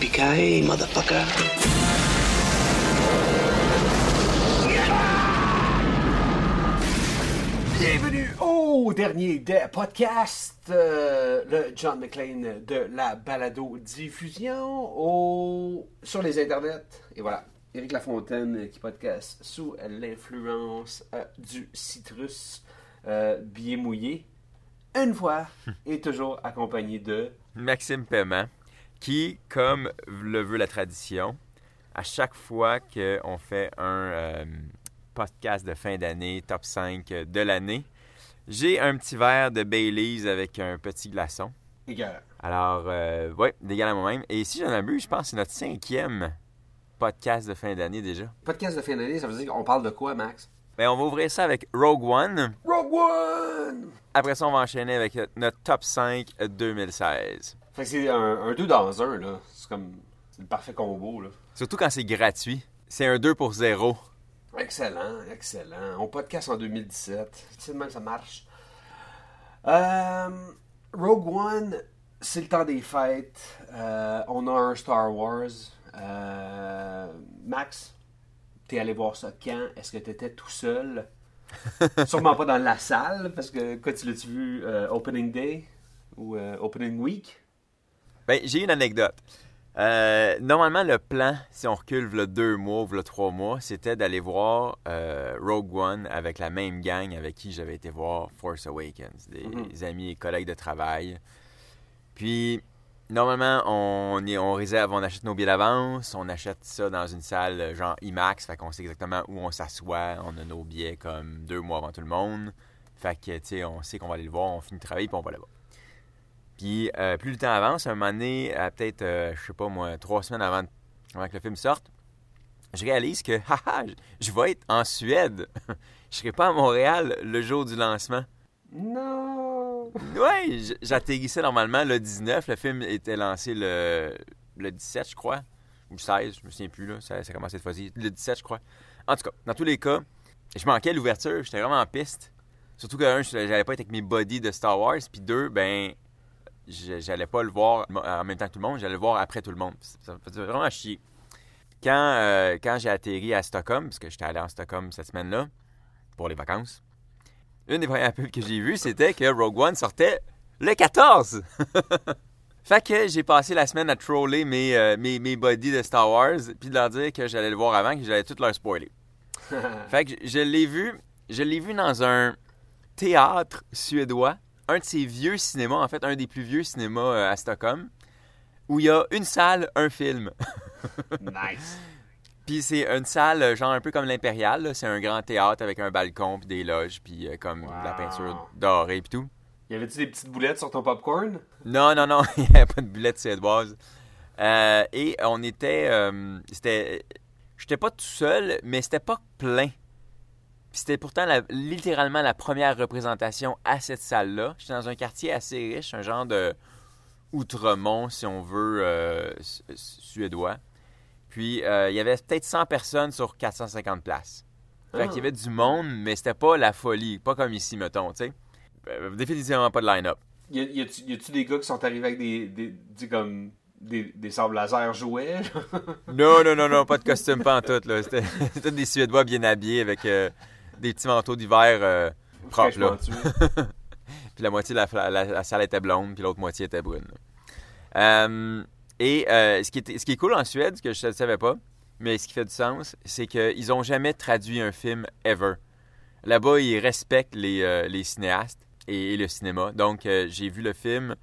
Yippee-ki-yay, motherfucker. Bienvenue au dernier des podcasts, euh, le John McClane de la balado-diffusion au... sur les internets. Et voilà, Éric Lafontaine qui podcast sous l'influence euh, du citrus euh, bien mouillé. Une fois et toujours accompagné de... Maxime Paiement, qui, comme le veut la tradition, à chaque fois qu'on fait un euh, podcast de fin d'année, top 5 de l'année, j'ai un petit verre de Baileys avec un petit glaçon. Égal. Alors, euh, ouais, d'égal à moi-même. Et si j'en abuse, je pense que c'est notre cinquième podcast de fin d'année déjà. Podcast de fin d'année, ça veut dire qu'on parle de quoi, Max? Ben, on va ouvrir ça avec Rogue One. Rogue One! Après ça, on va enchaîner avec notre top 5 2016. Fait que c'est un, un deux dans un, là. C'est comme... C'est le parfait combo, là. Surtout quand c'est gratuit. C'est un 2 pour 0. Excellent, excellent. On podcast en 2017. C'est de même que ça marche. Euh, Rogue One, c'est le temps des fêtes. Euh, on a un Star Wars. Euh, Max, t'es allé voir ça quand? Est-ce que t'étais tout seul? Sûrement pas dans la salle, parce que quand tu l'as-tu vu Opening Day ou Opening Week? Ben, j'ai une anecdote. Euh, normalement, le plan, si on recule le deux mois ou le trois mois, c'était d'aller voir euh, Rogue One avec la même gang avec qui j'avais été voir Force Awakens, des amis et collègues de travail. Puis, normalement, on, est- on réserve, on achète nos billets d'avance, on achète ça dans une salle euh, genre IMAX, fait qu'on sait exactement où on s'assoit, on a nos billets comme deux mois avant tout le monde. Fait que, tu sais, on sait qu'on va aller le voir, on finit de travailler puis on va là-bas. Puis euh, plus le temps avance, un moment donné, à peut-être, euh, je sais pas moi, trois semaines avant, avant que le film sorte, je réalise que, haha, je- je vais être en Suède. je serai pas à Montréal le jour du lancement. Non! Ouais, j'atterrissais normalement le 19. Le film était lancé le, le 17, je crois. Ou le 16, je me souviens plus, là. Ça, ça a commencé cette fois-ci. Le 17, je crois. En tout cas, dans tous les cas, je manquais l'ouverture. J'étais vraiment en piste. Surtout que, un, je- j'allais pas être avec mes buddies de Star Wars. Puis deux, ben, j'allais pas le voir en même temps que tout le monde. J'allais le voir après tout le monde. Ça me faisait vraiment chier. Quand, euh, quand j'ai atterri à Stockholm, parce que j'étais allé en Stockholm cette semaine-là, pour les vacances, une des premières pubs que j'ai vues, c'était que Rogue One sortait le 14. fait que j'ai passé la semaine à troller mes, euh, mes, mes buddies de Star Wars, puis de leur dire que j'allais le voir avant, que j'allais tout leur spoiler. fait que je l'ai vu, je l'ai vu dans un théâtre suédois, un de ces vieux cinémas, en fait, un des plus vieux cinémas euh, à Stockholm, où il y a une salle, un film. Nice! Puis c'est une salle euh, genre un peu comme l'Impérial, c'est un grand théâtre avec un balcon puis des loges puis euh, comme de la peinture dorée puis tout. Y avait-tu des petites boulettes sur ton popcorn? Non, non, non, il n'y avait pas de bullette suédoise. Euh, et on était, euh, c'était, j'étais pas tout seul, mais c'était pas plein. C'était pourtant la- littéralement la première représentation à cette salle-là. J'étais dans un quartier assez riche, un genre de Outremont, si on veut, euh, su- suédois. Puis euh, il y avait peut-être 100 personnes sur 450 places. Fait Ah. qu'il y avait du monde, mais c'était pas la folie, pas comme ici, mettons, tu sais. Euh, définitivement pas de line-up. Y, a-tu y a-tu des gars qui sont arrivés avec des, des, des comme des, des sables laser jouets? Non, non, non, non, pas de costume, pas en tout. là. C'était c'était des Suédois bien habillés avec euh, des petits manteaux d'hiver euh, propres. Là. Puis la moitié de la, la- la salle était blonde, puis l'autre moitié était brune. Euh, et euh, ce, qui est, ce qui est cool en Suède, que je ne savais pas, mais ce qui fait du sens, c'est qu'ils n'ont jamais traduit un film ever. Là-bas, ils respectent les, euh, les cinéastes et, et le cinéma. Donc, euh, j'ai vu le film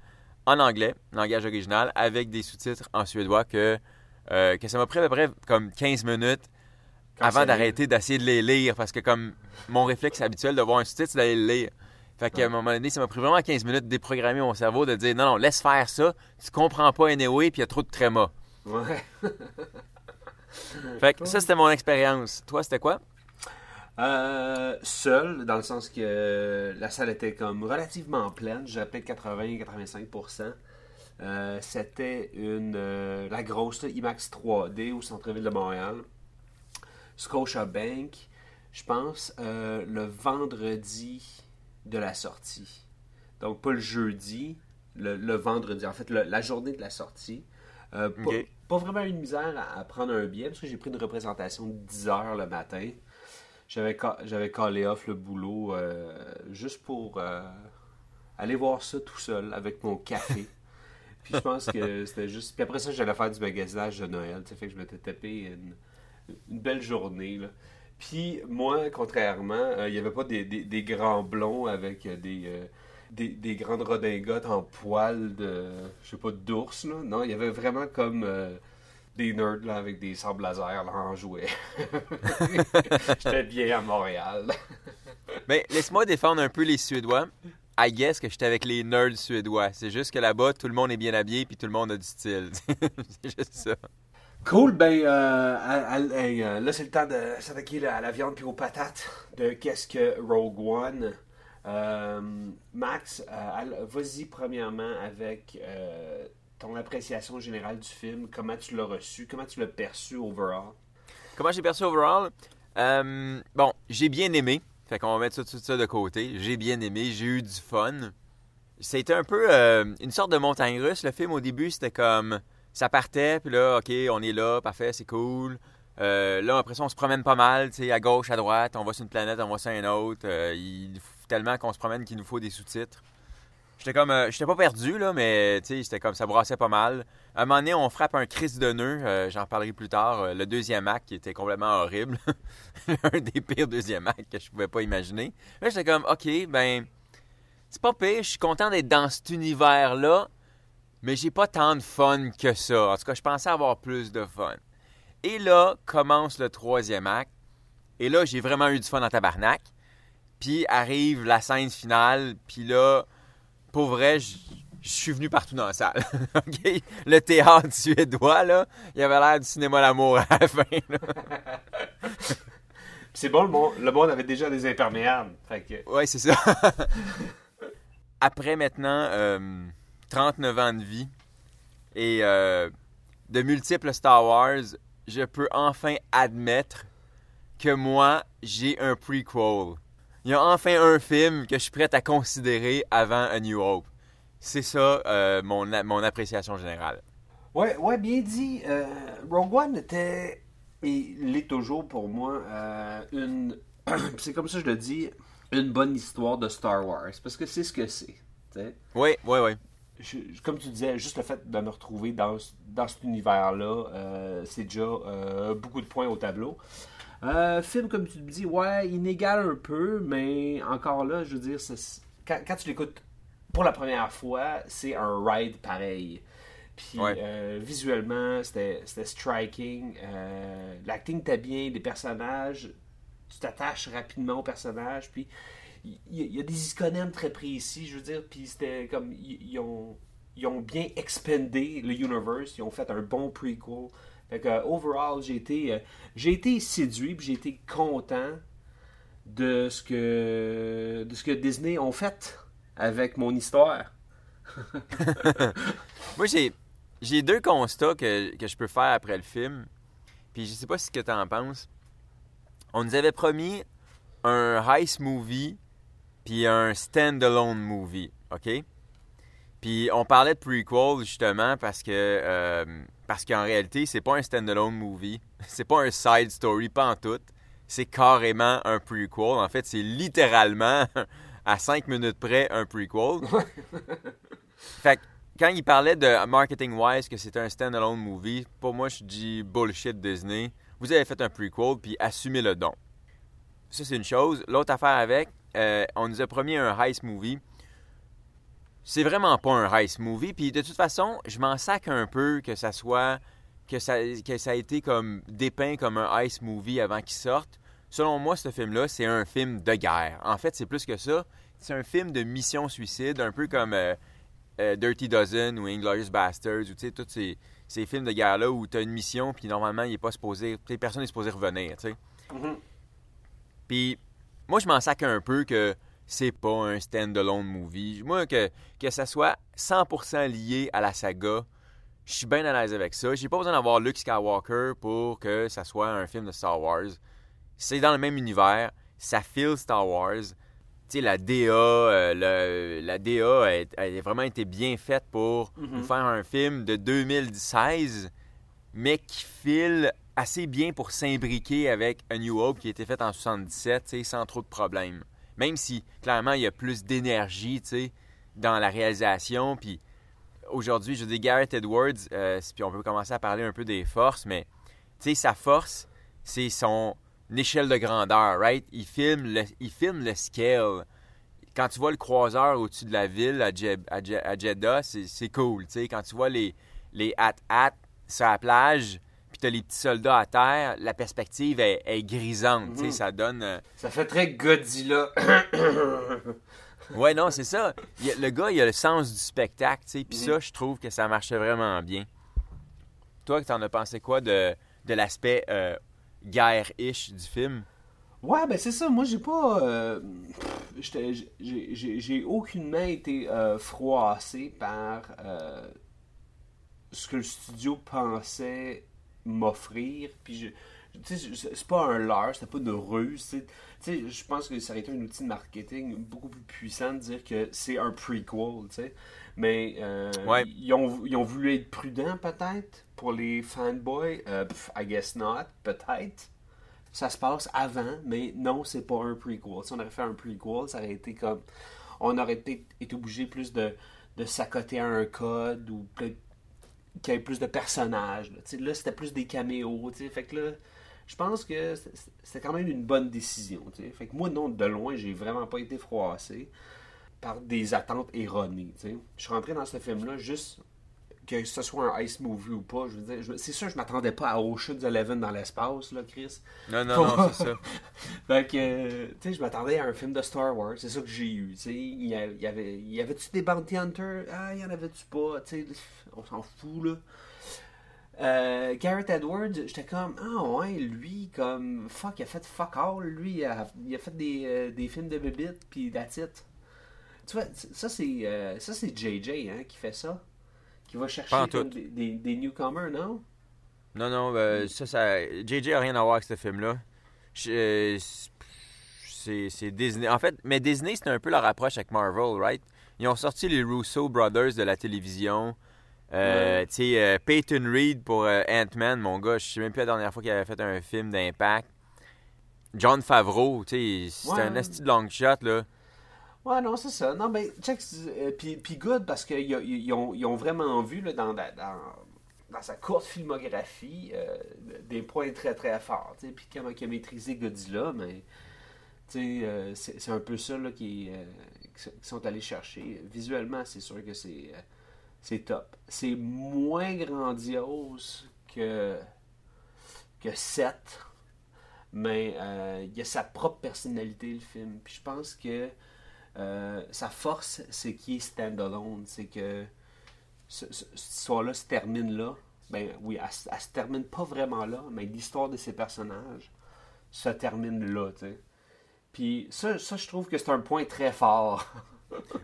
en anglais, langage original, avec des sous-titres en suédois que, euh, que ça m'a pris à peu près comme 15 minutes avant d'arrêter d'essayer de les lire parce que comme mon réflexe habituel de voir un sous-titre, c'est d'aller le lire. Fait qu'à un moment donné, ça m'a pris vraiment 15 minutes de déprogrammer mon cerveau, de dire non, non, laisse faire ça, tu comprends pas anyway, puis il y a trop de tréma. Ouais. Fait que ça, c'était mon expérience. Toi, c'était quoi? Euh, seul, dans le sens que la salle était comme relativement pleine, j'avais peut-être 80-85%. Euh, C'était une euh, la grosse là, IMAX 3D au centre-ville de Montréal. Scotiabank, je pense, euh, le vendredi de la sortie. Donc, pas le jeudi, le, le vendredi. En fait, le- la journée de la sortie. Euh, pas, vraiment une misère à, à prendre un billet parce que j'ai pris une représentation de 10 heures le matin. J'avais j'avais callé off le boulot euh, juste pour aller voir ça tout seul avec mon café. Puis je pense que c'était juste. Puis après ça, j'allais faire du magasinage de Noël. Fait que je m'étais tapé une, une belle journée. Là. Puis moi, contrairement, euh, il n'y avait pas des, des- grands blonds avec euh, des, euh, des, des grandes redingotes en poils de. Je sais pas, d'ours. Non, il y avait vraiment comme. euh, des nerds là, avec des sables laser là, en jouet. J'étais bien à Montréal. Mais laisse-moi défendre un peu les Suédois. I guess que j'étais avec les nerds suédois. C'est juste que là-bas, tout le monde est bien habillé puis tout le monde a du style. c'est juste ça. Cool, ben euh, euh, là c'est le temps de s'attaquer à la viande puis aux patates de qu'est-ce que Rogue One? Euh, Max, vas-y premièrement avec ton appréciation générale du film, comment tu l'as reçu, comment tu l'as perçu overall? Comment j'ai perçu overall? Bon, j'ai bien aimé. Fait qu'on va mettre ça, tout ça de côté. J'ai bien aimé, j'ai eu du fun. C'était un peu une sorte de montagne russe. Le film, au début, c'était comme... Ça partait, puis là, OK, on est là, parfait, c'est cool. Euh, là, après ça, on se promène pas mal, tu sais, à gauche, à droite. On va sur une planète, on va sur une autre. Euh, il faut tellement qu'on se promène qu'il nous faut des sous-titres. J'étais comme... euh, j'étais pas perdu, là, mais, tu sais, comme... Ça brassait pas mal. À un moment donné, on frappe un crise de nœud. J'en parlerai plus tard. Le deuxième acte qui était complètement horrible. un des pires deuxième actes que je pouvais pas imaginer. Là, j'étais comme, OK, ben, c'est pas pire. Je suis content d'être dans cet univers-là, mais j'ai pas tant de fun que ça. En tout cas, je pensais avoir plus de fun. Et là, commence le troisième acte. Et là, j'ai vraiment eu du fun en tabarnak. Puis arrive la scène finale. Puis là, pour vrai, je suis venu partout dans la salle. Le théâtre suédois, là, il avait l'air du cinéma l'amour à la fin. c'est bon, le monde, le monde avait déjà des imperméables. Que, Ouais, c'est ça. Après maintenant euh, 39 ans de vie et euh, de multiples Star Wars, je peux enfin admettre que moi, j'ai un prequel. Il y a enfin un film que je suis prêt à considérer avant A New Hope. C'est ça euh, mon, mon appréciation générale. Ouais, ouais, bien dit. Euh, Rogue One était, et l'est toujours pour moi, euh, une. c'est comme ça que je le dis, une bonne histoire de Star Wars. Parce que c'est ce que c'est. Oui, oui, oui. Je- comme tu disais, juste le fait de me retrouver dans, dans cet univers-là, euh, c'est déjà euh, beaucoup de points au tableau. Euh, film, comme tu me dis, ouais, inégal un peu, mais encore là, je veux dire, c'est- quand, quand tu l'écoutes pour la première fois, c'est un ride pareil. Puis Ouais. visuellement, c'était c'était striking. L'acting était bien, les personnages, tu t'attaches rapidement aux personnages. Puis il y, a des iconèmes très précis, je veux dire. Puis c'était comme. Ils, ont, ont bien expandé le universe. Ils ont fait un bon prequel. Fait que, euh, overall, j'ai été, euh, été séduit, puis j'ai été content de ce que de ce que Disney ont fait avec mon histoire. Moi, j'ai, j'ai deux constats que, que je peux faire après le film. Puis je sais pas ce que tu en penses. On nous avait promis un heist movie puis un standalone movie, OK? Puis on parlait de prequel justement parce que euh, parce qu'en réalité, c'est pas un standalone movie, c'est pas un side story pas en tout. C'est carrément un prequel. En fait, c'est littéralement à 5 minutes près un prequel. Fait que quand il parlait de marketing-wise que c'était un standalone movie, pour moi, je dis bullshit Disney. Vous avez fait un prequel, puis assumez le don. Ça, c'est une chose. L'autre affaire avec, euh, on nous a promis un heist movie. C'est vraiment pas un heist movie. Puis de toute façon, je m'en sac un peu que ça soit. Que ça, que ça a été comme dépeint comme un heist movie avant qu'il sorte. Selon moi, ce film-là, c'est un film de guerre. En fait, c'est plus que ça. C'est un film de mission suicide, un peu comme. euh, euh, Dirty Dozen ou Inglorious Bastards, ou tu sais, tous ces, ces films de guerre-là où tu as une mission, puis normalement, il est pas supposé, personne n'est supposé revenir, tu sais. Mhm. Puis moi, je m'en sac un peu que c'est pas un stand-alone movie. Moi, que, que ça soit 100% lié à la saga, je suis bien à l'aise avec ça. J'ai pas besoin d'avoir Luke Skywalker pour que ça soit un film de Star Wars. C'est dans le même univers, ça feel Star Wars. Tu sais, la DA, euh, le- la DA a, a vraiment été bien faite pour nous faire un film de 2016, mais qui file assez bien pour s'imbriquer avec A New Hope qui a été fait en 77, tu sais, sans trop de problèmes. Même si, clairement, il y a plus d'énergie, dans la réalisation, puis aujourd'hui, je dis Garrett Edwards, euh, puis on peut commencer à parler un peu des forces, mais sa force, c'est son échelle de grandeur, right? Il filme le, il filme le scale. Quand tu vois le croiseur au-dessus de la ville à, Jeddah, c'est cool. Quand tu vois les, les hat-hat sur la plage, puis t'as les petits soldats à terre, la perspective est, est grisante, tu sais, ça donne... euh, Ça fait très Godzilla. Ouais, non, c'est ça. Il le gars, il a le sens du spectacle, tu sais. Puis ça, je trouve que ça marchait vraiment bien. Toi, t'en as pensé quoi de, de l'aspect euh, guerre-ish du film? Ouais, ben c'est ça. Moi, j'ai pas. euh, j'étais- j'ai- J'ai j'ai aucunement été euh, froissé par euh, ce que le studio pensait m'offrir. Puis, je, c'est c'est pas un leurre, c'était pas une ruse. je pense que ça aurait été un outil de marketing beaucoup plus puissant de dire que c'est un prequel, tu sais. Mais euh, Ouais. ils, ont, ils ont voulu être prudents, peut-être, pour les fanboys. Euh, pff, I guess not, peut-être ça se passe avant, mais non, c'est pas un prequel. Si on aurait fait un prequel, ça aurait été comme. On aurait peut-être été obligé plus de, de s'accoter à un code ou peut-être qu'il y ait plus de personnages. Là, là c'était plus des caméos. Fait que là, je pense que c'était quand même une bonne décision. Fait que moi, non, de loin, j'ai vraiment pas été froissé par des attentes erronées. Je suis rentré dans ce film-là juste que ce soit un ice movie ou pas. Je veux dire, je- c'est sûr, je m'attendais pas à Ocean's Eleven dans l'espace, là, Chris. Non, non, non, c'est ça. Fait que, tu sais, je m'attendais à un film de Star Wars, c'est ça que j'ai eu, tu sais. Il y, avait, il y avait-tu des bounty hunters? Ah, il y en avait-tu pas? Tu sais, on s'en fout, là. Euh, Garrett Edwards, j'étais comme, ah ouais, lui, comme, fuck, il a fait fuck all, lui, il a, il a fait des, euh, des films de bébites, puis that's it. Tu vois, ça c'est euh, ça c'est JJ hein, qui fait ça, qui va chercher comme des, des, des newcomers, non? Non, non, euh, ça, ça. JJ a rien à voir avec ce film-là. Euh, C'est Disney. En fait, mais Disney, c'est un peu leur approche avec Marvel, right? Ils ont sorti les Russo Brothers de la télévision. Euh, Ouais. Tu sais, euh, Peyton Reed pour Ant-Man, mon gars, je sais même plus la dernière fois qu'il avait fait un film d'impact. John Favreau, tu sais, c'est Ouais. un esti de long shot, là. Ouais, non, c'est ça. Non, ben, check, euh, puis good, parce qu'ils ils ont, ont vraiment vu, dans, dans, dans sa courte filmographie, euh, des points très, très forts, tu sais, puis comment il a maîtrisé Godzilla, mais, euh, c'est un peu ça, là, qui, euh, qu'ils sont allés chercher. Visuellement, c'est sûr que c'est top. C'est moins grandiose que, que 7, mais il y a sa propre personnalité, le film. Puis je pense que euh, sa force, c'est qu'il est standalone. C'est que ce- ce- cette histoire-là se termine là. Ben oui, elle, se- termine pas vraiment là, mais l'histoire de ses personnages se termine là. Puis ça, ça, je trouve que c'est un point très fort.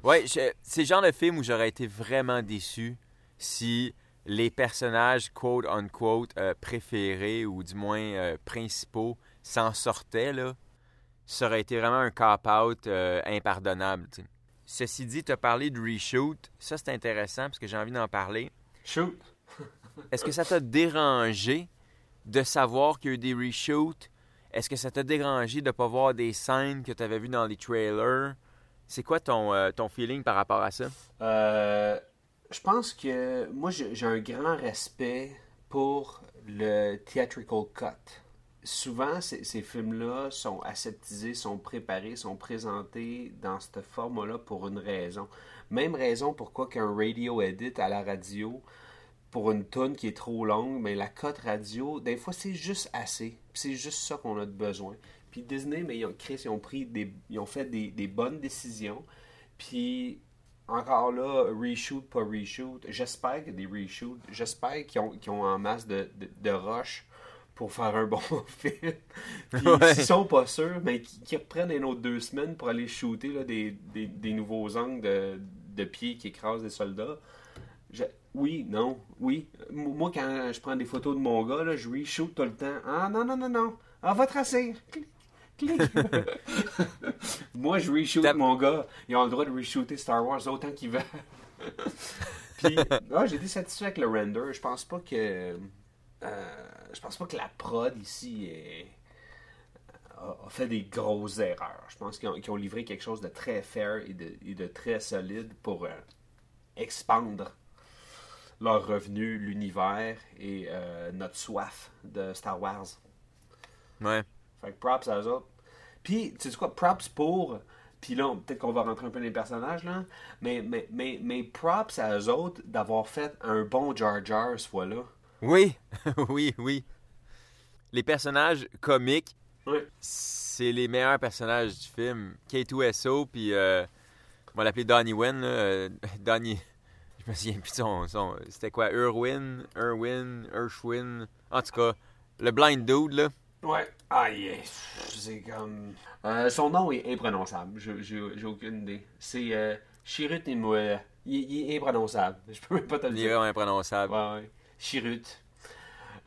Ouais, c'est le genre de film où j'aurais été vraiment déçu si les personnages quote unquote euh, préférés ou du moins euh, principaux s'en sortaient là. Ça aurait été vraiment un cop-out euh, impardonnable. Ceci dit, tu as parlé de reshoot. Ça, c'est intéressant parce que j'ai envie d'en parler. Shoot! Est-ce que ça t'a dérangé de savoir qu'il y a eu des reshoots? Est-ce que ça t'a dérangé de ne pas voir des scènes que tu avais vues dans les trailers? C'est quoi ton, euh, ton feeling par rapport à ça? Euh, je pense que moi, j'ai un grand respect pour le theatrical cut. Souvent, ces, films-là sont aseptisés, sont préparés, sont présentés dans ce format-là pour une raison. Même raison pourquoi qu'un radio edit à la radio, pour une tonne qui est trop longue, mais la cote radio, des fois, c'est juste assez. C'est juste ça qu'on a besoin. Puis Disney, mais ils ont, Chris, ils ont pris ils ont fait des, bonnes décisions. Puis encore là, reshoot, pas reshoot. J'espère qu'il y a des reshoots. J'espère qu'ils ont, ont en masse de, de, de rush pour faire un bon film. Puis Ouais. s'ils sont pas sûrs, mais qu'ils reprennent une autre deux semaines pour aller shooter là, des, des, des nouveaux angles de, de pieds qui écrasent des soldats. Je- oui, non, oui. Moi, quand je prends des photos de mon gars, là, je reshoot tout le temps. Ah non, non, non, non. Ah, va tracer. Clic, clic. Moi, je reshoot mon gars. Ils ont le droit de reshooter Star Wars autant qu'ils veulent. Puis, ah, j'ai été satisfait avec le render. Je pense pas que. Euh, je pense pas que la prod ici est- a, fait des grosses erreurs. Je pense qu'ils ont, livré quelque chose de très fair et de, et de très solide pour euh, expandre leur revenu, l'univers et euh, notre soif de Star Wars. Ouais. Fait que props à eux autres. Puis, tu sais quoi, props pour. Puis là, peut-être qu'on va rentrer un peu dans les personnages, là. Mais, mais, mais, mais props à eux autres d'avoir fait un bon Jar Jar ce fois-là. Oui, oui, oui. Les personnages comiques, Ouais. c'est les meilleurs personnages du film. K2SO, puis euh, on va l'appeler Donnie Wen. là, euh, Donnie, je me souviens plus de son. son- C'était quoi? Irwin, Irwin, Irshwin. En tout cas, le blind dude, là. Ouais. Ah, yeah. C'est comme. Euh, son nom est imprononçable. J'ai aucune idée. C'est euh, Chirut Imoué. Il, il est imprononçable. Je peux même pas te le Il est dire. imprononçable. Ouais, ouais. Chirut.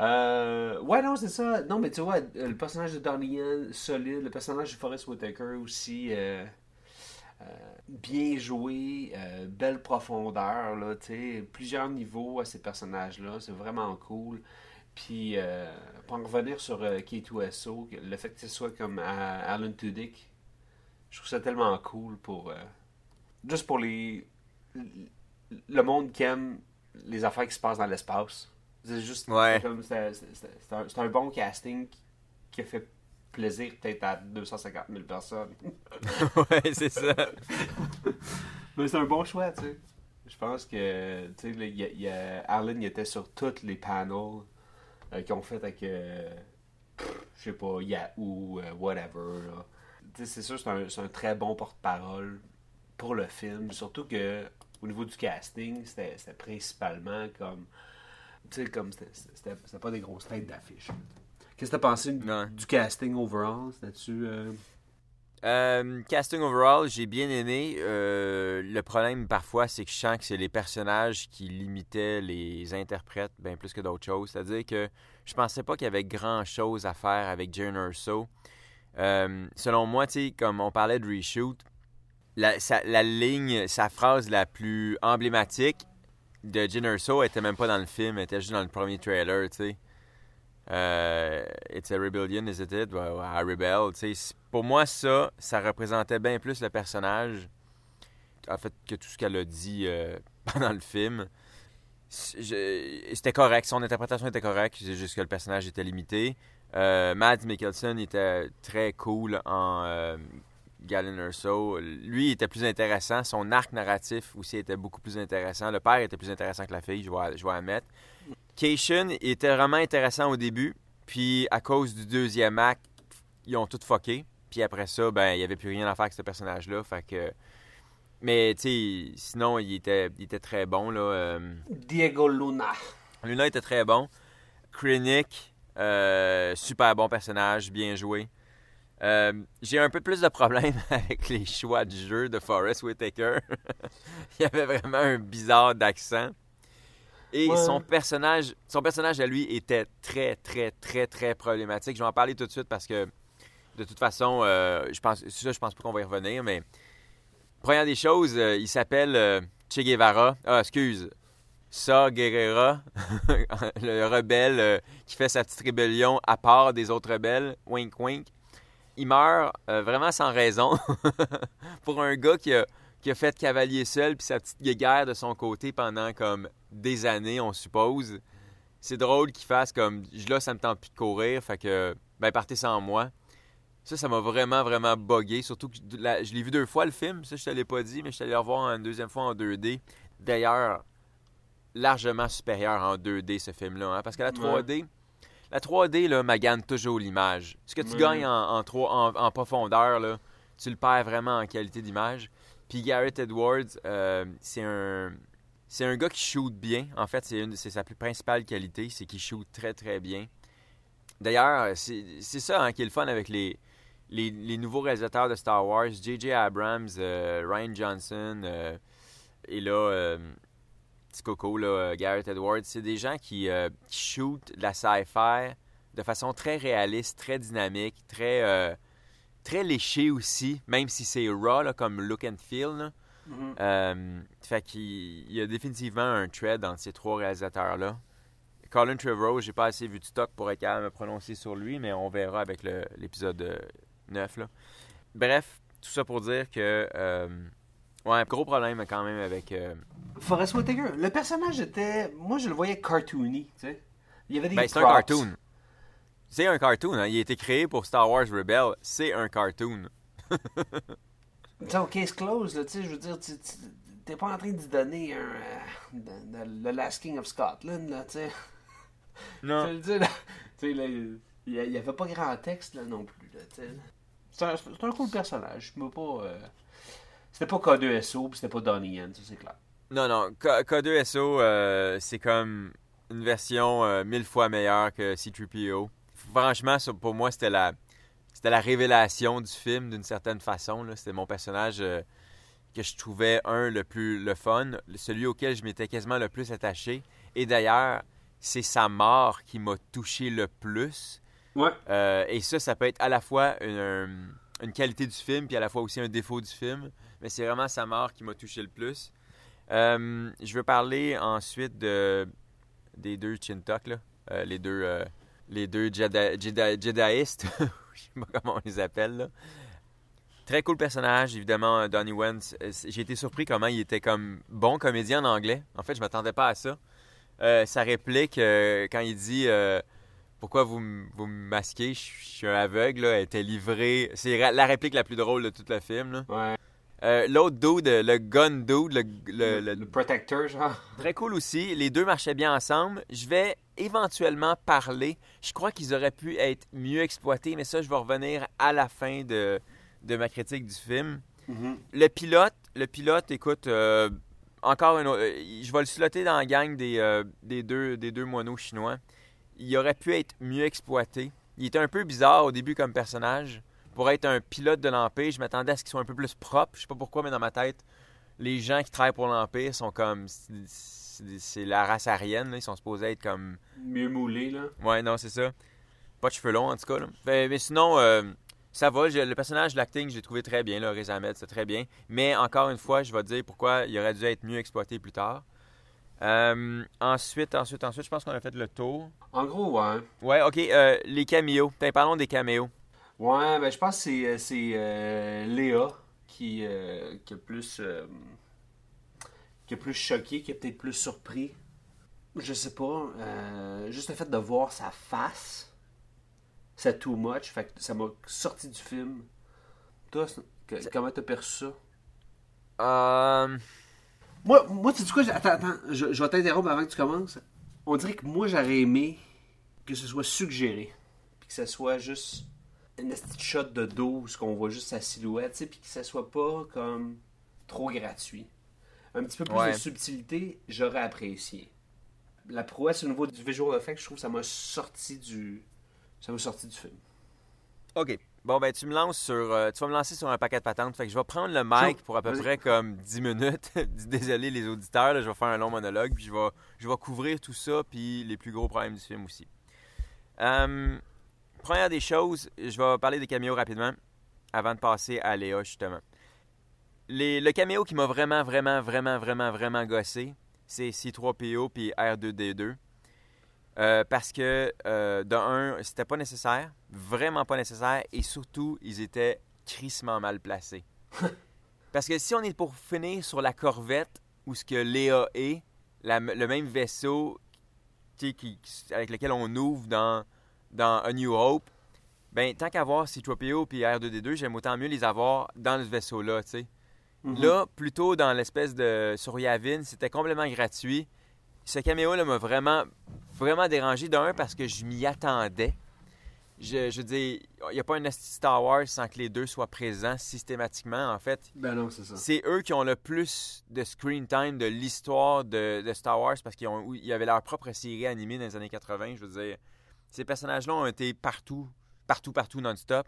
Euh, ouais, non, c'est ça. Non, mais tu vois, le personnage de Yen, solide. Le personnage de Forrest Whitaker aussi, euh, euh, bien joué. belle profondeur, là, tu sais. Plusieurs niveaux à ces personnages-là. C'est vraiment cool. Puis, pour en revenir sur euh, K2SO, que- le fait que ce soit comme Alan Tudyk, je trouve ça tellement cool pour. juste pour les. Le monde qui aime les affaires qui se passent dans l'espace. C'est juste. Ouais. c'est un, bon casting qui- a fait plaisir peut-être à 250 000 personnes. ouais, c'est ça. Mais c'est un bon choix, tu sais. Je pense que, tu sais, y a- y a- Arlen il était sur tous les panels euh, qu'ils ont fait avec, euh, je sais pas, Yahoo, euh, whatever. Tu sais, c'est sûr, c'est un, c'est un très bon porte-parole pour le film. Surtout que, au niveau du casting, c'était principalement comme. Tu sais, comme c'était- pas des grosses têtes d'affiche. Qu'est-ce que t'as pensé du, casting overall? C'était-tu. euh, Euh, casting overall, j'ai bien aimé. Euh, le problème parfois, c'est que je sens que c'est les personnages qui limitaient les interprètes bien plus que d'autres choses. C'est-à-dire que je pensais pas qu'il y avait grand-chose à faire avec Jane Urso. Euh, selon moi, tu sais, comme on parlait de reshoot, la, la ligne, sa phrase la plus emblématique de Jane Urso était même pas dans le film, elle était juste dans le premier trailer, tu sais. Euh, It's a rebellion, is it it? I rebel. tu sais. Pour moi, ça, ça représentait bien plus le personnage, en fait, que tout ce qu'elle a dit euh, pendant le film. C'était correct, son interprétation était correcte, c'est juste que le personnage était limité. Euh, Mads Mikkelsen était très cool en euh, Galen Urso. Lui, il était plus intéressant. Son arc narratif aussi était beaucoup plus intéressant. Le père était plus intéressant que la fille, je vais, je vais admettre. Cation était vraiment intéressant au début. Puis, à cause du deuxième acte, ils ont tout fucké. Puis après ça, ben, il n'y avait plus rien à faire avec ce personnage-là. Fait que... Mais, tu sais, sinon, il était, il était très bon, là. euh, Diego Luna. Luna était très bon. Krennic, euh, super bon personnage, bien joué. Euh, J'ai un peu plus de problèmes avec les choix du jeu de Forrest Whitaker. Il y avait vraiment un bizarre d'accent. Et Ouais. son personnage, son personnage à lui était très, très, très, très problématique. Je vais en parler tout de suite parce que, de toute façon, euh, je pense, ça, je pense pas qu'on va y revenir, mais première des choses, euh, il s'appelle Che Guevara. Ah, excuse, Sa Guerrera, le rebelle qui fait sa petite rébellion à part des autres rebelles. Wink, wink. Il meurt euh, vraiment sans raison pour un gars qui a, qui a fait cavalier seul puis sa petite guéguerre de son côté pendant comme des années, on suppose. C'est drôle qu'il fasse comme là, ça me tente plus de courir, fait que ben partez sans moi. Ça, ça m'a vraiment, vraiment buggé. Surtout que je, la- je l'ai vu deux fois le film, ça je te l'ai pas dit, mais je suis allé le revoir une deuxième fois en 2D. D'ailleurs, largement supérieur en 2D ce film-là. hein, parce que la 3D, la 3D, là, magane toujours l'image. Ce que tu gagnes en, en, trois- en- en profondeur, là, tu le perds vraiment en qualité d'image. Puis Garrett Edwards, euh, c'est un. C'est un gars qui shoot bien. En fait, c'est une de- c'est sa plus principale qualité, c'est qu'il shoot très très bien. D'ailleurs, c'est c'est ça hein, qui est le fun avec les, les, les nouveaux réalisateurs de Star Wars, J.J. Abrams, euh, Ryan Johnson, euh, et là, petit coco, là, euh, Garrett Edwards, c'est des gens qui, euh, qui shootent de la sci-fi de façon très réaliste, très dynamique, très, euh, très léché aussi, même si c'est raw là, comme look and feel. là. Mhm. Euh, fait qu'il il y a définitivement un thread entre ces trois réalisateurs-là. Colin Trevorrow, j'ai pas assez vu de stock pour être capable de me prononcer sur lui, mais on verra avec l'épisode euh, 9. Là. Bref, tout ça pour dire que. Ouais, gros problème quand même avec. euh, Forrest Whitaker, le personnage était. Moi, je le voyais cartoony, tu sais. Il y avait des. ben, c'est un cartoon. C'est un cartoon, hein. il a été créé pour Star Wars Rebel. C'est un cartoon. Tu sais, au case close, là, tu sais, je veux dire, tu t'es pas en train d'y donner un. euh, de- de- le Last King of Scotland, là, tu sais. Non. tu sais, là, il y a- il y avait pas grand texte, là, non plus, là, tu sais. C'est un, c'est un cool personnage. Je me pas. euh, C'était pas K2SO, puis c'était pas Donnie Yen, ça, c'est clair. Non, non. K- K2SO, euh, c'est comme une version euh, mille fois meilleure que C3PO. Franchement, ça, pour moi, c'était la, c'était la révélation du film d'une certaine façon. là. C'était mon personnage euh, que je trouvais, un, le plus le fun, celui auquel je m'étais quasiment le plus attaché. Et d'ailleurs, c'est sa mort qui m'a touché le plus. Ouais. Euh, et ça, ça peut être à la fois une, une qualité du film, puis à la fois aussi un défaut du film. Mais c'est vraiment sa mort qui m'a touché le plus. Euh, je veux parler ensuite de, des deux Chintok, là. Euh, les deux, euh, deux Jedi, Jedi- Jediistes. je sais pas comment on les appelle. Très cool personnage, évidemment, euh, Donnie Wentz. J'ai été surpris comment il était comme bon comédien en anglais. En fait, je m'attendais pas à ça. Sa réplique, quand il dit Pourquoi vous, vous me masquez? Je suis un aveugle, était livrée. C'est la réplique la plus drôle de tout le film. Euh, L'autre dude, le gun dude, le, le- Le, le- Protector, genre. très cool aussi. Les deux marchaient bien ensemble. Je vais éventuellement parler. Je crois qu'ils auraient pu être mieux exploités, mais ça, je vais revenir à la fin de, de ma critique du film. Mhm. Le pilote, le pilote, écoute, euh, encore un autre- je vais le slotter dans la gang des, euh, des, deux, des deux moineaux chinois. Il aurait pu être mieux exploité. Il était un peu bizarre au début comme personnage. Pour être un pilote de l'Empire, je m'attendais à ce qu'il soit un peu plus propre. Je sais pas pourquoi, mais dans ma tête, les gens qui travaillent pour l'Empire sont comme. c'est- la race aryenne, là. ils sont supposés être comme. Mieux moulé, là. Ouais, non, c'est ça. Pas de cheveux longs, en tout cas. là. Fait- mais sinon, euh, ça va. Le personnage, l'acting, j'ai trouvé très bien. Là, Riz c'est très bien. Mais encore une fois, je vais te dire pourquoi il aurait dû être mieux exploité plus tard. Euh, ensuite, ensuite, ensuite, je pense qu'on a fait le tour. En gros, ouais. Ouais, ok. euh, les caméos. Parlons des caméos. Ouais, ben je pense que c'est, euh, c'est euh, Léa qui, euh, qui a plus euh, qui a plus choqué, qui a peut-être plus surpris. Je sais pas. euh, juste le fait de voir sa face, c'est too much. Fait que ça m'a sorti du film. Toi, comment t'as perçu ça? Euh, Moi, moi tu dis quoi? Attends, attends, je, je vais t'interrompre avant que tu commences. On dirait que moi, j'aurais aimé que ce soit suggéré. Puis que ce soit juste une petite shot de dos où on voit juste sa silhouette, puis que ce soit pas comme trop gratuit. Un petit peu plus Ouais. de subtilité, j'aurais apprécié. La prouesse au niveau du visual effect, je trouve que ça m'a sorti du. Ça m'a sorti du film. OK. Bon, ben, tu me lances sur. euh, tu vas me lancer sur un paquet de patentes. Fait que je vais prendre le mic pour à peu près comme 10 minutes. Désolé, les auditeurs, là, je vais faire un long monologue. Puis je vais, je vais couvrir tout ça, puis les plus gros problèmes du film aussi. Euh, première des choses, je vais parler des caméos rapidement avant de passer à Léa, justement. Les- le caméo qui m'a vraiment, vraiment, vraiment, vraiment, vraiment gossé, c'est C3PO puis R2D2. Euh, parce que, euh, de un, c'était pas nécessaire, vraiment pas nécessaire, et surtout, ils étaient crissement mal placés. parce que si on est pour finir sur la corvette, où ce que Léa est, la- le même vaisseau qui- qui- avec lequel on ouvre dans, dans A New Hope, ben, tant qu'avoir C3PO puis R2D2, j'aime autant mieux les avoir dans ce vaisseau-là, tu sais. Là, plutôt dans l'espèce de sur Yavin, c'était complètement gratuit. Ce caméo-là m'a vraiment, vraiment dérangé d'un parce que je m'y attendais. Je, dire, il n'y a pas un Star Wars sans que les deux soient présents systématiquement, en fait. Ben non, c'est ça. C'est eux qui ont le plus de screen time de l'histoire de, de Star Wars parce qu'ils ils avaient leur propre série animée dans les années 80. Je veux dire, ces personnages-là ont été partout, partout, partout non-stop.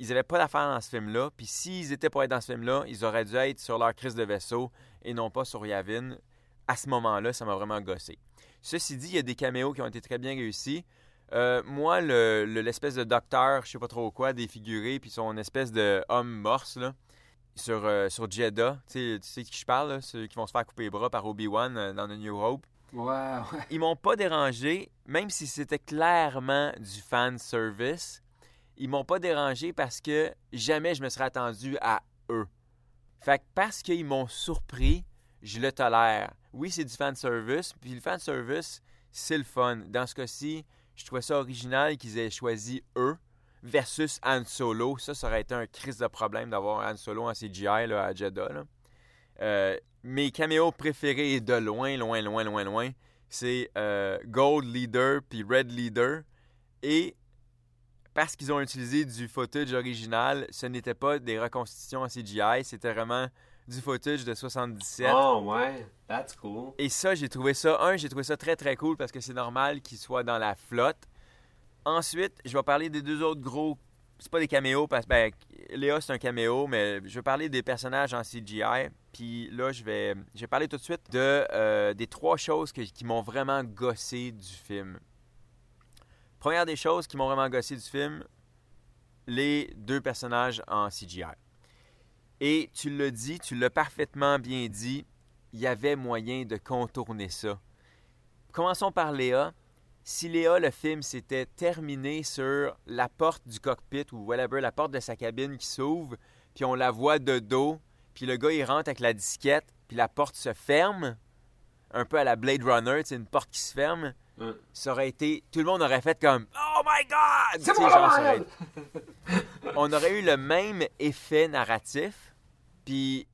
Ils n'avaient pas d'affaires dans ce film-là. Puis s'ils étaient pour être dans ce film-là, ils auraient dû être sur leur crise de vaisseau et non pas sur Yavin. À ce moment-là, ça m'a vraiment gossé. Ceci dit, il y a des caméos qui ont été très bien réussis. Euh, moi, le- le- l'espèce de docteur, je sais pas trop quoi, défiguré, puis son espèce de homme morse, là, sur, euh, sur Jeddah, tu sais, tu sais de qui je parle, là, ceux qui vont se faire couper les bras par Obi-Wan euh, dans The New Hope. Ouais. Ils m'ont pas dérangé, même si c'était clairement du fan service. Ils m'ont pas dérangé parce que jamais je me serais attendu à eux. Fait que parce qu'ils m'ont surpris, je le tolère. Oui, c'est du fan service, puis le fan service, c'est le fun. Dans ce cas-ci, je trouvais ça original qu'ils aient choisi eux versus Han Solo. Ça, ça aurait été un crise de problème d'avoir Han Solo en CGI là, à Jeddah. Euh, mes caméos préférés de loin, loin, loin, loin, loin, c'est euh, Gold Leader puis Red Leader. Et parce qu'ils ont utilisé du footage original, ce n'était pas des reconstitutions en CGI, c'était vraiment du footage de 77. Oh, ouais. That's cool. Et ça, j'ai trouvé ça, un, j'ai trouvé ça très très cool parce que c'est normal qu'il soit dans la flotte. Ensuite, je vais parler des deux autres gros. C'est pas des caméos parce que ben, Léa c'est un caméo, mais je vais parler des personnages en CGI. Puis là, je vais, je vais parler tout de suite de, euh, des trois choses qui m'ont vraiment gossé du film. Première des choses qui m'ont vraiment gossé du film, les deux personnages en CGI. Et tu l'as dit, tu l'as parfaitement bien dit, il y avait moyen de contourner ça. Commençons par Léa. Si Léa, le film s'était terminé sur la porte du cockpit ou whatever, la porte de sa cabine qui s'ouvre, puis on la voit de dos, puis le gars il rentre avec la disquette, puis la porte se ferme, un peu à la Blade Runner, c'est une porte qui se ferme, ça aurait été. Tout le monde aurait fait comme Oh my god! C'est mon genre, aurait- On aurait eu le même effet narratif, puis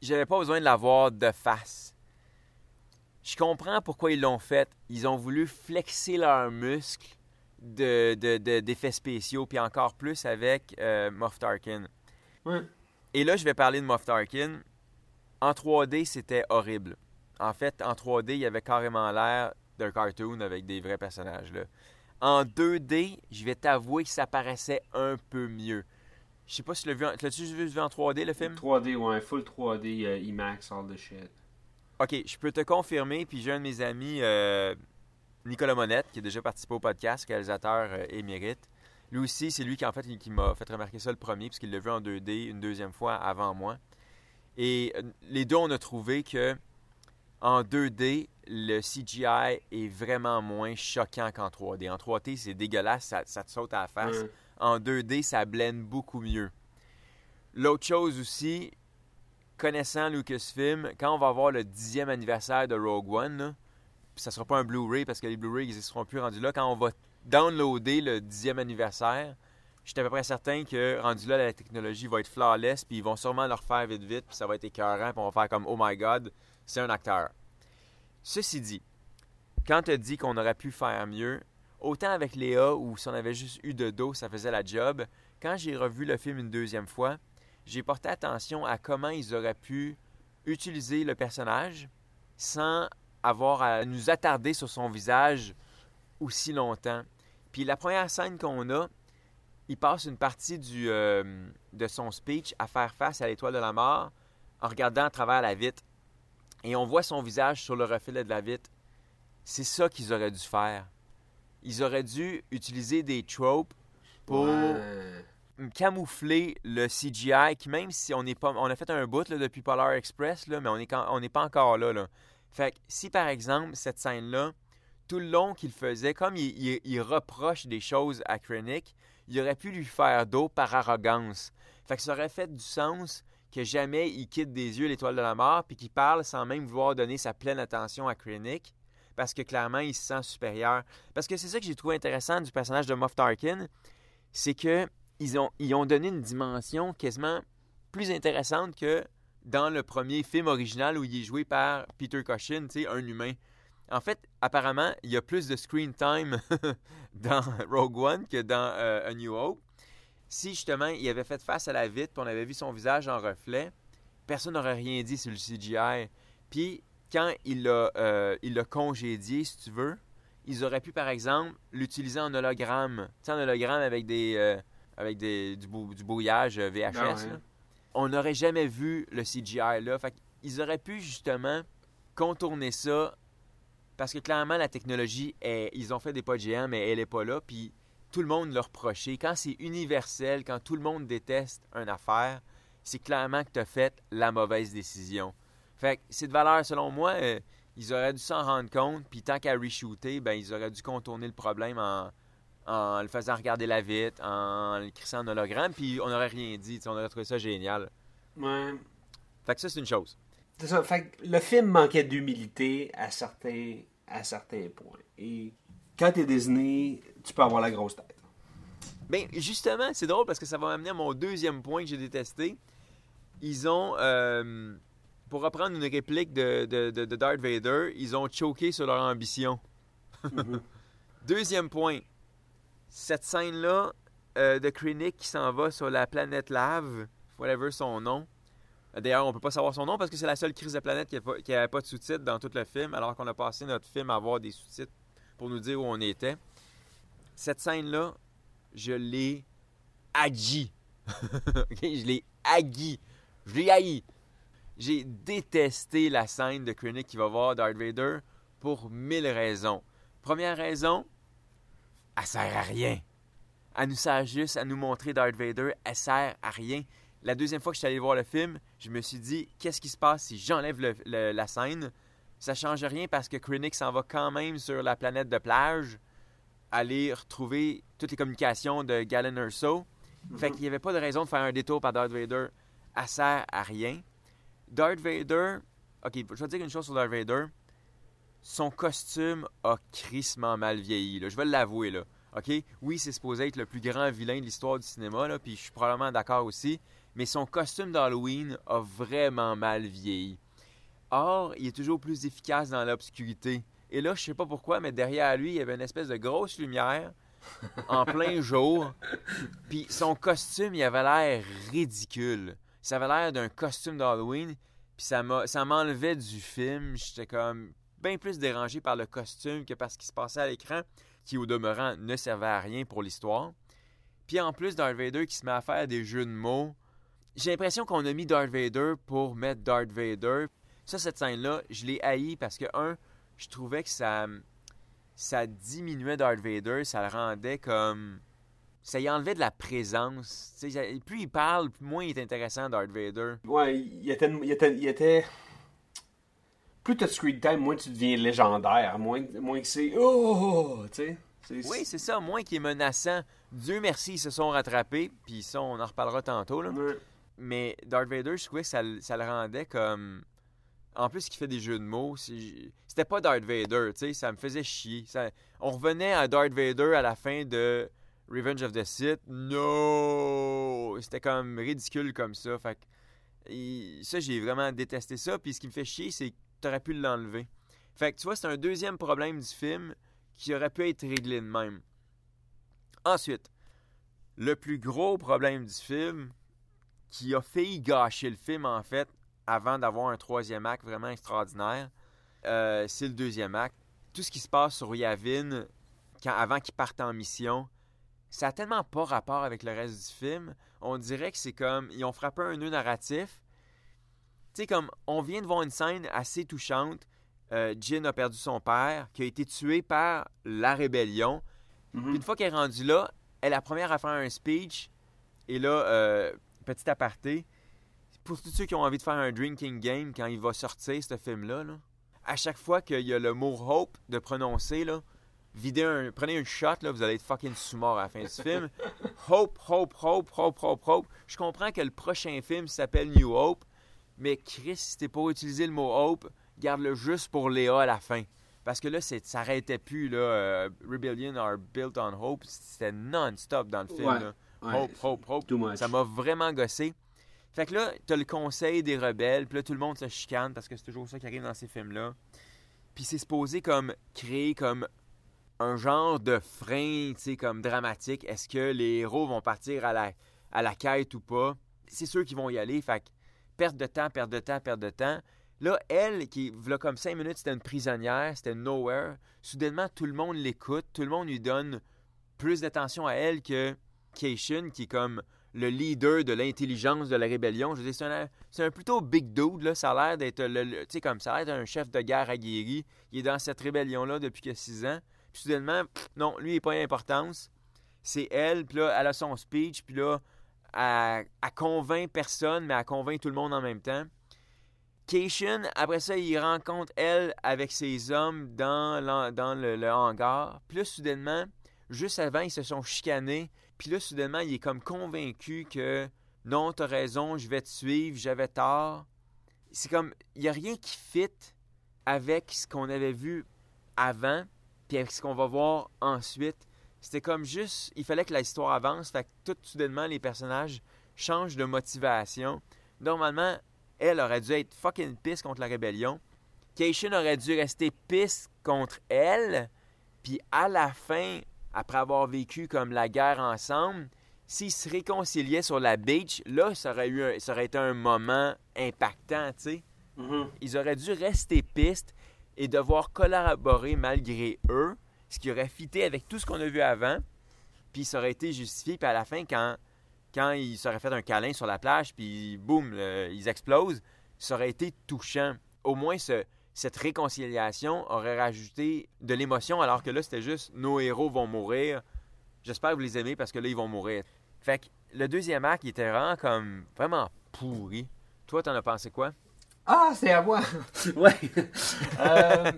j'avais pas besoin de l'avoir de face. Je comprends pourquoi ils l'ont fait. Ils ont voulu flexer leurs muscles de, de- de- d'effets spéciaux, puis encore plus avec euh, Moff Tarkin. Et là, je vais parler de Moff Tarkin. En 3D, c'était horrible. En fait, en 3D, il y avait carrément l'air d'un cartoon avec des vrais personnages. Là. En 2D, je vais t'avouer que ça paraissait un peu mieux. Je sais pas si tu l'as vu, en... l'as-tu vu en 3D le film? 3D, ouais. Full 3D, euh, IMAX, all the shit. Ok, je peux te confirmer, puis j'ai un de mes amis, euh, Nicolas Monette, qui a déjà participé au podcast, réalisateur euh, émérite. Lui aussi, c'est lui qui en fait qui m'a fait remarquer ça le premier, puisqu'il l'a vu en 2D une deuxième fois avant moi. Et euh, les deux, on a trouvé que en 2D, le CGI est vraiment moins choquant qu'en 3D. En 3D, c'est dégueulasse, ça, ça te saute à la face. En 2D, ça blende beaucoup mieux. L'autre chose aussi, connaissant Lucasfilm, quand on va avoir le dixième anniversaire de Rogue One, là, puis ça sera pas un Blu-ray parce que les Blu-ray ils ne seront plus rendus là, quand on va downloader le dixième anniversaire, je suis à peu près certain que rendu là, la technologie va être flawless, puis ils vont sûrement le refaire vite vite, puis ça va être écœurant, puis on va faire comme Oh my god, c'est un acteur. Ceci dit, quand tu dit qu'on aurait pu faire mieux, autant avec Léa ou si on avait juste eu de dos, ça faisait la job, quand j'ai revu le film une deuxième fois, j'ai porté attention à comment ils auraient pu utiliser le personnage sans avoir à nous attarder sur son visage aussi longtemps. Puis la première scène qu'on a, il passe une partie euh, de son speech à faire face à l'étoile de la mort en regardant à travers la vitre. Et on voit son visage sur le reflet de la vitre. C'est ça qu'ils auraient dû faire. Ils auraient dû utiliser des tropes pour. Camoufler le CGI, qui même si on n'est pas, on a fait un bout là, depuis Polar Express, là, mais on n'est quand- on n'est pas encore là, là. Fait que si par exemple cette scène-là, tout le long qu'il faisait, comme il, reproche des choses à Krennic, il aurait pu lui faire d'eau par arrogance. Fait que ça aurait fait du sens que jamais il quitte des yeux l'étoile de la mort, puis qu'il parle sans même vouloir donner sa pleine attention à Krennic, parce que clairement il se sent supérieur. Parce que c'est ça que j'ai trouvé intéressant du personnage de Moff Tarkin, c'est que ils ont, ils ont donné une dimension quasiment plus intéressante que dans le premier film original où il est joué par Peter sais, un humain. En fait, apparemment, il y a plus de screen time dans Rogue One que dans euh, A New Hope. Si justement il avait fait face à la vitre, puis on avait vu son visage en reflet, personne n'aurait rien dit sur le CGI. Puis quand il l'a euh, congédié, si tu veux, ils auraient pu par exemple l'utiliser en hologramme, tu sais, en hologramme avec des euh, avec des, du, bou- du brouillage euh, VHS. Ah ouais. On n'aurait jamais vu le CGI là. Fait qu'ils auraient pu justement contourner ça parce que clairement la technologie, est- ils ont fait des pas de géant, mais elle est pas là. Puis tout le monde l'a reproché. Quand c'est universel, quand tout le monde déteste une affaire, c'est clairement que tu as fait la mauvaise décision. Fait que c'est de valeur, selon moi, euh, ils auraient dû s'en rendre compte, puis tant qu'à re-shooter, ben, ils auraient dû contourner le problème en, en le faisant regarder la vitre, en le crissant en hologramme, puis on n'aurait rien dit, on aurait trouvé ça génial. Ouais. Fait que ça, c'est une chose. C'est ça. Fait que le film manquait d'humilité à certains, à certains points. Et quand t'es Disney, tu peux avoir la grosse tête. Ben, justement, c'est drôle parce que ça va m'amener à mon deuxième point que j'ai détesté. Ils ont, euh, pour reprendre une réplique de, de, de- de Darth Vader, ils ont choqué sur leur ambition. Deuxième point, cette scène-là euh, de Krennic qui s'en va sur la planète Lave, whatever son nom. D'ailleurs, on peut pas savoir son nom parce que c'est la seule crise de planète qui n'avait pas de sous-titres dans tout le film, alors qu'on a passé notre film à avoir des sous-titres pour nous dire où on était. Cette scène-là, je l'ai agi. Je l'ai agui. Je l'ai haï. J'ai détesté la scène de Krennic qui va voir Darth Vader pour mille raisons. Première raison, elle sert à rien. Elle nous sert juste à nous montrer Darth Vader. Elle sert à rien. La deuxième fois que je suis allé voir le film, je me suis dit, qu'est-ce qui se passe si j'enlève la scène? Ça change rien parce que Krennic s'en va quand même sur la planète de plage aller retrouver toutes les communications de Galen Erso. Fait qu'il n'y avait pas de raison de faire un détour par Darth Vader. Elle sert à rien. Darth Vader... Ok, je vais te dire une chose sur Darth Vader. Son costume a crissement mal vieilli. là. Je vais l'avouer, là. OK? Oui, c'est supposé être le plus grand vilain de l'histoire du cinéma, là, puis je suis probablement d'accord aussi. Mais son costume d'Halloween a vraiment mal vieilli. Or, il est toujours plus efficace dans l'obscurité. Et là, je sais pas pourquoi, mais derrière lui, il y avait une espèce de grosse lumière en plein jour. Puis son costume, il avait l'air ridicule. Ça avait l'air d'un costume d'Halloween. Puis ça m'enlevait du film. J'étais comme bien plus dérangé par le costume que par ce qui se passait à l'écran, qui au demeurant ne servait à rien pour l'histoire. Puis en plus, Darth Vader qui se met à faire des jeux de mots. J'ai l'impression qu'on a mis Darth Vader pour mettre Darth Vader. Ça, cette scène-là, je l'ai haï parce que, un, je trouvais que ça, ça diminuait Darth Vader, ça le rendait comme. Ça y enlevait de la présence. Plus il parle, moins il est intéressant, Darth Vader. Ouais, il était. Il était, il était... Plus t'as de screen time, moins tu deviens légendaire. Moins, moins que c'est. Oh! Tu sais? C'est- Oui, c'est ça, moins qu'il est menaçant. Dieu merci, ils se sont rattrapés, puis ça, on en reparlera tantôt. Là. Ouais. Mais Darth Vader, je trouvais que ça, le- ça le rendait comme. En plus, qu'il fait des jeux de mots, c'était pas Darth Vader, tu sais, ça me faisait chier. Ça- On revenait à Darth Vader à la fin de Revenge of the Sith. No! C'était comme ridicule comme ça. Fait que, et ça, j'ai vraiment détesté ça. Puis ce qui me fait chier, c'est que t'aurais pu l'enlever. Fait que tu vois, c'est un deuxième problème du film qui aurait pu être réglé de même. Ensuite, le plus gros problème du film, qui a failli gâcher le film en fait, avant d'avoir un troisième acte vraiment extraordinaire, euh, c'est le deuxième acte. Tout ce qui se passe sur Yavin, quand, avant qu'il parte en mission, ça a tellement pas rapport avec le reste du film. On dirait que c'est comme, ils ont frappé un nœud narratif. Tu sais, comme, on vient de voir une scène assez touchante. Euh, Jin a perdu son père, qui a été tué par la rébellion. Puis une fois qu'elle est rendue là, elle est la première à faire un speech. Et là, euh, petit aparté, pour tous ceux qui ont envie de faire un drinking game quand il va sortir ce film-là, là, à chaque fois qu'il y a le mot hope de prononcer, là, videz un, prenez une shot, là, vous allez être fucking sous-mort à la fin du film. Hope, hope, hope, hope, hope, hope. Je comprends que le prochain film s'appelle New Hope, mais Chris, si t'es pas utilisé le mot hope, garde-le juste pour Léa à la fin. Parce que là, ça arrêtait plus, là. euh, Rebellion are built on hope. C'était non-stop dans le film, Ouais, là. ouais. Hope, hope, hope. Ça m'a vraiment gossé. Fait que là, t'as le conseil des rebelles, puis là, tout le monde se chicane parce que c'est toujours ça qui arrive dans ces films-là. Puis c'est supposé comme créer comme un genre de frein, tu sais, comme dramatique. Est-ce que les héros vont partir à la, à la quête ou pas? C'est sûr qu'ils vont y aller. Fait que perte de temps, perte de temps, perte de temps. Là, elle, qui, là, comme cinq minutes, c'était une prisonnière, c'était nowhere. Soudainement, tout le monde l'écoute, tout le monde lui donne plus d'attention à elle que Keishin, qui est comme le leader de l'intelligence de la rébellion. Je veux c'est un, un plutôt big dude, là. Ça a l'air d'être le, tu sais, comme ça a l'air un chef de guerre aguerri. Il est dans cette rébellion-là depuis que six ans. Puis soudainement, non, lui, il n'est pas d'importance. C'est elle, puis là, elle a son speech, puis là, elle, elle convainc personne, mais elle convainc tout le monde en même temps. Keishin, après ça, il rencontre elle avec ses hommes dans, le hangar. Puis là, soudainement, juste avant, ils se sont chicanés. Puis là, soudainement, il est comme convaincu que non, t'as raison, je vais te suivre, j'avais tort. C'est comme, il n'y a rien qui fit avec ce qu'on avait vu avant, puis avec ce qu'on va voir ensuite. C'était comme juste, il fallait que l'histoire avance, fait que tout soudainement, les personnages changent de motivation. Normalement, elle aurait dû être fucking pisse contre la rébellion. Keishin aurait dû rester pisse contre elle. Puis à la fin, après avoir vécu comme la guerre ensemble, s'ils se réconciliaient sur la beach, là, ça aurait, eu un- ça aurait été un moment impactant, tu sais. Ils auraient dû rester pistes et devoir collaborer malgré eux, ce qui aurait fité avec tout ce qu'on a vu avant. Puis ça aurait été justifié. Puis à la fin, quand, quand ils s'auraient fait un câlin sur la plage, puis boum, le- ils explosent, ça aurait été touchant. Au moins, ce- cette réconciliation aurait rajouté de l'émotion, alors que là, c'était juste nos héros vont mourir. J'espère que vous les aimez parce que là, ils vont mourir. Fait que le deuxième acte, il était vraiment comme vraiment pourri. Toi, t'en as pensé quoi? Ah, c'est à moi. ouais. Euh,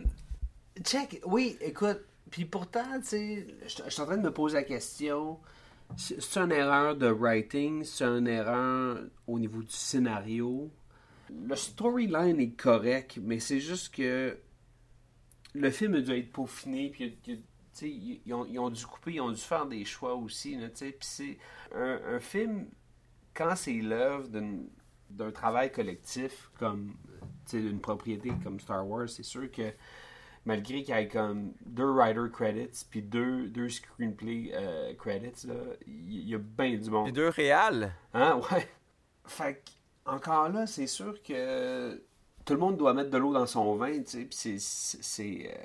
check. Oui, écoute. Puis pourtant, tu sais, je suis en train de me poser la question. C'est une erreur de writing, c'est une erreur au niveau du scénario. Le storyline est correct, mais c'est juste que le film a dû être peaufiné, puis ils, ont, dû couper, ils ont dû faire des choix aussi. Puis c'est un, un film, quand c'est l'œuvre d'un travail collectif, comme une propriété comme Star Wars, c'est sûr que malgré qu'il y ait comme deux writer credits, puis deux, deux screenplay euh, credits, là, il y, a bien du monde. Les deux réals? Hein, ouais. Fait que, encore là, c'est sûr que tout le monde doit mettre de l'eau dans son vin, tu sais, puis c'est. euh,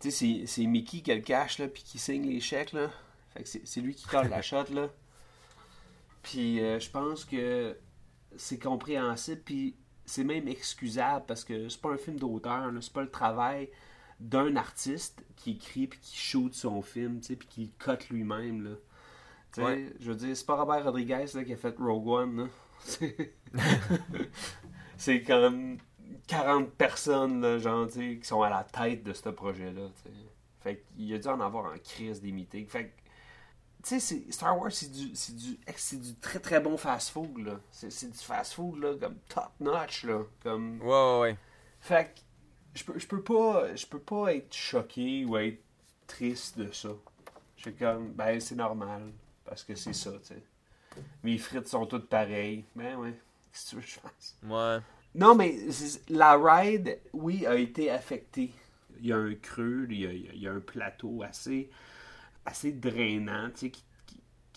tu sais, c'est- Mickey qui a le cash, là, puis qui signe les chèques, là. Fait que c'est c'est lui qui colle la shot, là. Puis euh, je pense que c'est compréhensible, puis c'est même excusable, parce que c'est pas un film d'auteur, c'est pas le travail d'un artiste qui écrit puis qui shoot son film, puis qui le cote lui-même, Ouais. je veux dire, c'est pas Robert Rodriguez là, qui a fait Rogue One. C'est- comme 40 personnes là, genre, qui sont à la tête de ce projet-là. Fait qu'il a dû en avoir en crise des meetings. Fait que, tu sais, c'est- Star Wars, c'est du, c'est du, c'est du très très bon fast-food. là. C'est c'est du fast-food là, comme top-notch. là, Comme... Ouais, ouais, ouais. Fait que je peux, je peux pas je peux pas être choqué ou être triste de ça. Je suis comme ben c'est normal parce que c'est ça, tu sais. Mes frites sont toutes pareilles. Ben ouais, si tu veux que je fasse? Ouais. Non mais la ride oui a été affectée. Il y a un creux, il y a- il y a un plateau assez assez drainant, tu sais qui,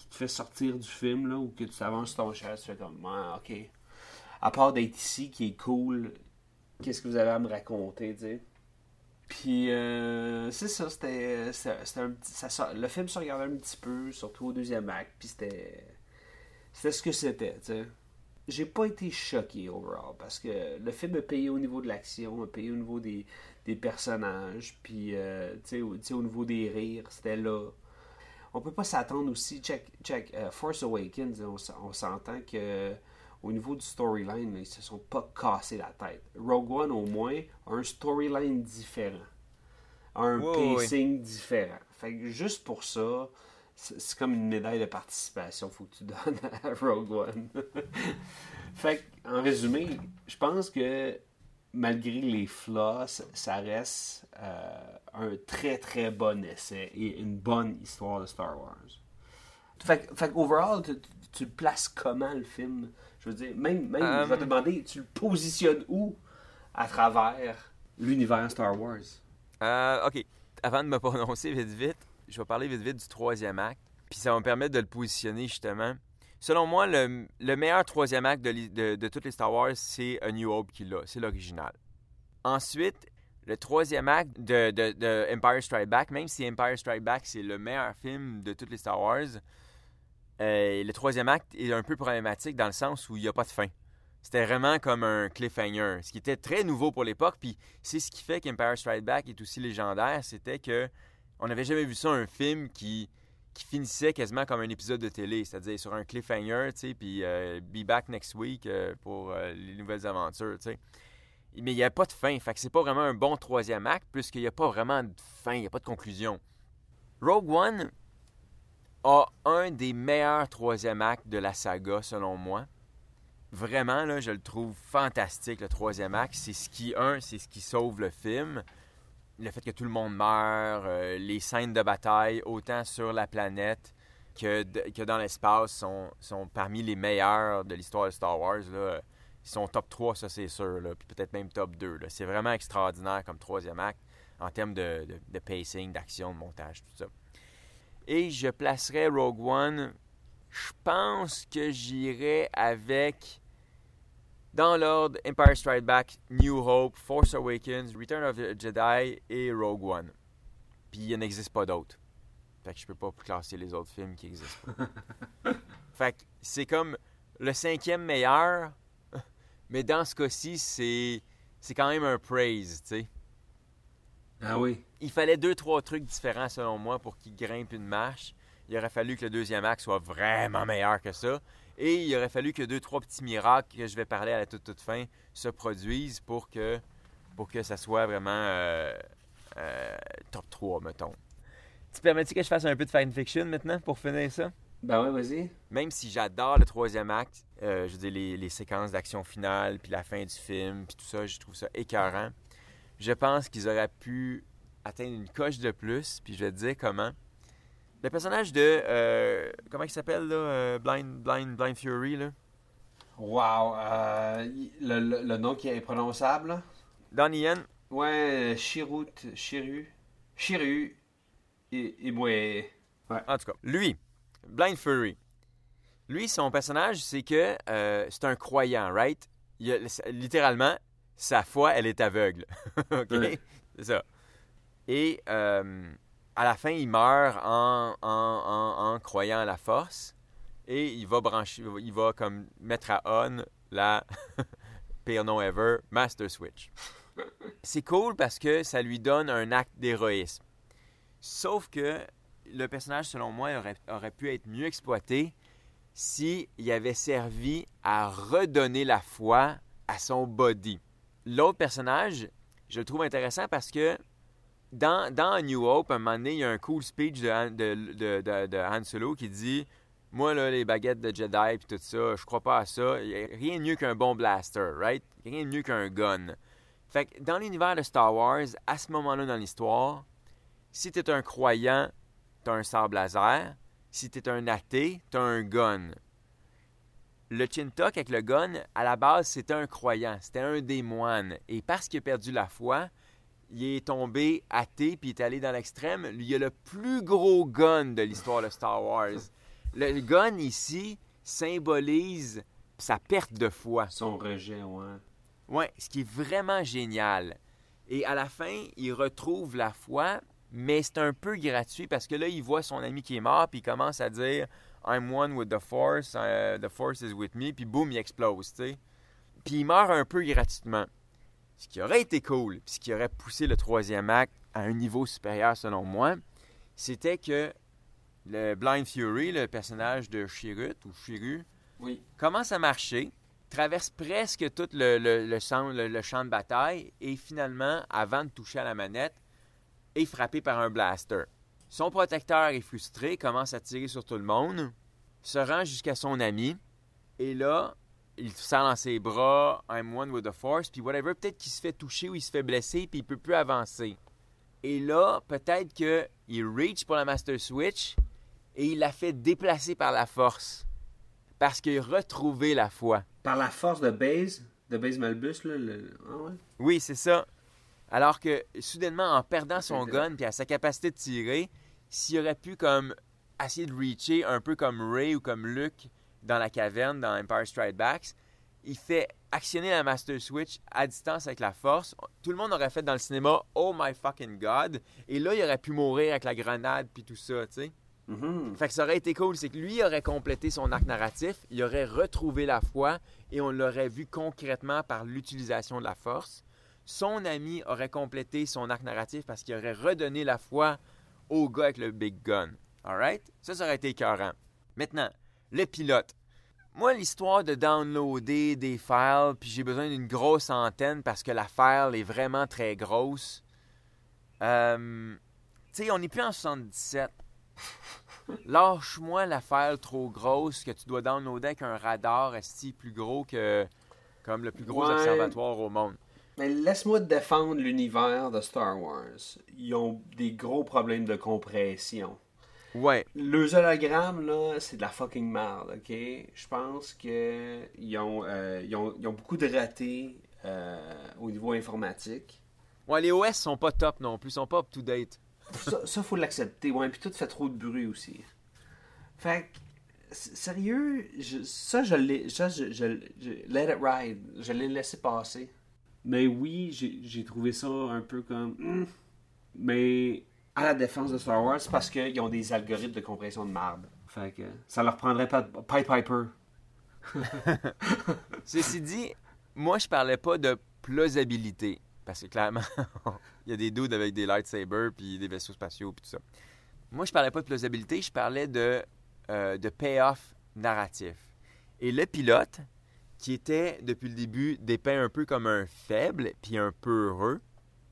te fait sortir du film là ou que tu avances ton chaise, tu fais comme ouais, OK. À part d'être ici qui est cool, qu'est-ce que vous avez à me raconter, tu sais? Puis, euh, c'est ça, c'était, le film se regardait un petit peu, surtout au deuxième acte, puis c'était, c'était ce que c'était, tu sais. J'ai pas été choqué overall, parce que le film a payé au niveau de l'action, a payé au niveau des, des personnages, puis, euh, tu sais, au niveau des rires, c'était là. On peut pas s'attendre aussi, check, check, euh, Force Awakens, on, s'entend que au niveau du storyline, ils se sont pas cassés la tête. Rogue One, au moins, a un storyline différent. Un pacing différent. Fait que juste pour ça, c'est c'est comme une médaille de participation faut que tu donnes à Rogue One. fait que, en résumé, je pense que malgré les flaws, ça- reste euh, un très très bon essai et une bonne histoire de Star Wars. Fait, fait overall, tu, tu- places comment le film? Je veux dire, même, même Euh, je vais te demander, tu le positionnes où à travers l'univers Star Wars? Euh, ok, avant de me prononcer vite vite, je vais parler vite vite du troisième acte. Puis ça va me permettre de le positionner justement. Selon moi, le, le meilleur troisième acte de, toutes les Star Wars, c'est A New Hope qui l'a. C'est l'original. Ensuite, le troisième acte de Empire Strike Back, même si Empire Strike Back, c'est le meilleur film de toutes les Star Wars, euh, le troisième acte est un peu problématique dans le sens où il n'y a pas de fin. C'était vraiment comme un cliffhanger, ce qui était très nouveau pour l'époque. Puis c'est ce qui fait qu'Empire Strike Back est aussi légendaire, c'était que on n'avait jamais vu ça un film qui qui finissait quasiment comme un épisode de télé, c'est-à-dire sur un cliffhanger, tu sais, puis euh, be back next week euh, pour euh, les nouvelles aventures, tu sais. Mais il n'y a pas de fin, fait que c'est pas vraiment un bon troisième acte, puisqu'il n'y a pas vraiment de fin, il n'y a pas de conclusion. Rogue One a un des meilleurs troisième actes de la saga, selon moi. Vraiment, là, je le trouve fantastique, le troisième acte. C'est ce qui, un, c'est ce qui sauve le film. Le fait que tout le monde meurt, euh, les scènes de bataille, autant sur la planète que, que dans l'espace, sont, sont parmi les meilleures de l'histoire de Star Wars. Là. Ils sont top 3, ça c'est sûr, là, puis peut-être même top 2. là. C'est vraiment extraordinaire comme troisième acte en termes de, de- de pacing, d'action, de montage, tout ça. Et je placerais Rogue One, je pense que j'irais avec, dans l'ordre, Empire Strike Back, New Hope, Force Awakens, Return of the Jedi et Rogue One. Puis il n'existe pas d'autres. Fait que je peux pas classer les autres films qui existent pas. fait que c'est comme le cinquième meilleur, mais dans ce cas-ci, c'est, c'est quand même un praise, tu sais Ah oui. il fallait deux, trois trucs différents selon moi pour qu'il grimpe une marche. Il aurait fallu que le deuxième acte soit vraiment meilleur que ça. Et il aurait fallu que deux, trois petits miracles que je vais parler à la toute, toute fin se produisent pour que, pour que ça soit vraiment euh, euh, top 3, mettons. Tu permets-tu que je fasse un peu de fanfiction maintenant pour finir ça? Ben ouais, vas-y. Même si j'adore le troisième acte, euh, je veux dire, les, les séquences d'action finale, puis la fin du film, puis tout ça, je trouve ça écœurant. Je pense qu'ils auraient pu atteindre une coche de plus, puis je vais te dire comment. Le personnage de... euh, comment il s'appelle, là? euh, Blind, Blind, Blind Fury, là? Wow. euh, le, le- le nom qui est imprononçable. là? Donnie Yen, Ouais, Chirut, Chiru, Chiru, et, et moi. En tout cas, lui, Blind Fury, lui, son personnage, c'est que euh, c'est un croyant, right? Il a- littéralement, sa foi, elle est aveugle. OK? Ouais. C'est ça. Et euh, à la fin, il meurt en, en, en- croyant à la force. Et il va brancher, il va comme mettre à on la pire nom ever, Master Switch. C'est cool parce que ça lui donne un acte d'héroïsme. Sauf que le personnage, selon moi, aurait, aurait pu être mieux exploité s'il avait servi à redonner la foi à son body. L'autre personnage, je le trouve intéressant parce que dans, New Hope, un moment donné, il y a un cool speech de, Han- Solo qui dit Moi, là, les baguettes de Jedi et tout ça, je crois pas à ça. A rien de mieux qu'un bon blaster, right? Rien de mieux qu'un gun. Fait que dans l'univers de Star Wars, à ce moment-là dans l'histoire, si tu es un croyant, tu as un sable laser. Si tu es un athée, tu as un gun. Le Chintok avec le gun, à la base, c'était un croyant, c'était un des moines. Et parce qu'il a perdu la foi, il est tombé athée puis il est allé dans l'extrême. Il a le plus gros gun de l'histoire de Star Wars. Le gun ici symbolise sa perte de foi. Son rejet, ouais. Ouais, ce qui est vraiment génial. Et à la fin, il retrouve la foi, mais c'est un peu gratuit parce que là, il voit son ami qui est mort, puis il commence à dire I'm one with the Force, uh, the Force is with me, puis boum, il explose, tu sais. Puis il meurt un peu gratuitement. Ce qui aurait été cool, puis ce qui aurait poussé le troisième acte à un niveau supérieur selon moi, c'était que le Blind Fury, le personnage de Chirut ou Chiru, Oui. commence à marcher, traverse presque tout le, le- le champ, le- le champ de bataille et finalement, avant de toucher à la manette, est frappé par un blaster. Son protecteur est frustré, commence à tirer sur tout le monde, se rend jusqu'à son ami et là, il sent dans ses bras I'm one with the force, puis whatever, peut-être qu'il se fait toucher ou il se fait blesser, puis il peut plus avancer. Et là, peut-être qu'il reach pour la Master Switch et il la fait déplacer par la force. Parce qu'il a retrouvé la foi. Par la force de Baze, de Baze Malbus, là. Le... Ah ouais. Oui, c'est ça. Alors que, soudainement, en perdant son gun puis à sa capacité de tirer, s'il aurait pu comme essayer de reacher un peu comme Ray ou comme Luke dans la caverne dans Empire Strikes Back, il fait actionner la Master Switch à distance avec la force. Tout le monde aurait fait dans le cinéma Oh my fucking god. Et là, il aurait pu mourir avec la grenade puis tout ça, tu sais. Mhm. Fait que ça aurait été cool, c'est que lui aurait complété son arc narratif, il aurait retrouvé la foi et on l'aurait vu concrètement par l'utilisation de la force. Son ami aurait complété son arc narratif parce qu'il aurait redonné la foi au gars avec le big gun. Alright? Ça, ça aurait été écœurant. Maintenant, le pilote. Moi, l'histoire de downloader des files, puis j'ai besoin d'une grosse antenne parce que la file est vraiment très grosse. Euh, tu sais, on n'est plus en 77. Lâche-moi la file trop grosse que tu dois downloader avec un radar esti plus gros que comme le plus gros Ouais. observatoire au monde. Mais laisse-moi défendre l'univers de Star Wars. Ils ont des gros problèmes de compression. Ouais. Les hologrammes, là, c'est de la fucking merde, ok? Je pense que ils ont, euh, ils ont, ils ont beaucoup de ratés euh, au niveau informatique. Ouais, les OS sont pas top non plus, sont pas up to date. Ça, ça faut l'accepter. Ouais, puis tout fait trop de bruit aussi. Fait que, sérieux, je- ça, je l'ai. Ça, je, je- je- let it ride. Je l'ai laissé passer. Mais oui, j'ai j'ai trouvé ça un peu comme. hmm. Mais à la défense de Star Wars, parce qu'ils ont des algorithmes de compression de marbre. Fait que ça leur prendrait pas de. Pipe Piper. Ceci dit, moi je parlais pas de plausibilité parce que clairement il y a des dudes avec des lightsabers puis des vaisseaux spatiaux puis tout ça. Moi je parlais pas de plausibilité, je parlais de euh, de payoff narratif. Et le pilote qui était depuis le début dépeint un peu comme un faible puis un peu heureux,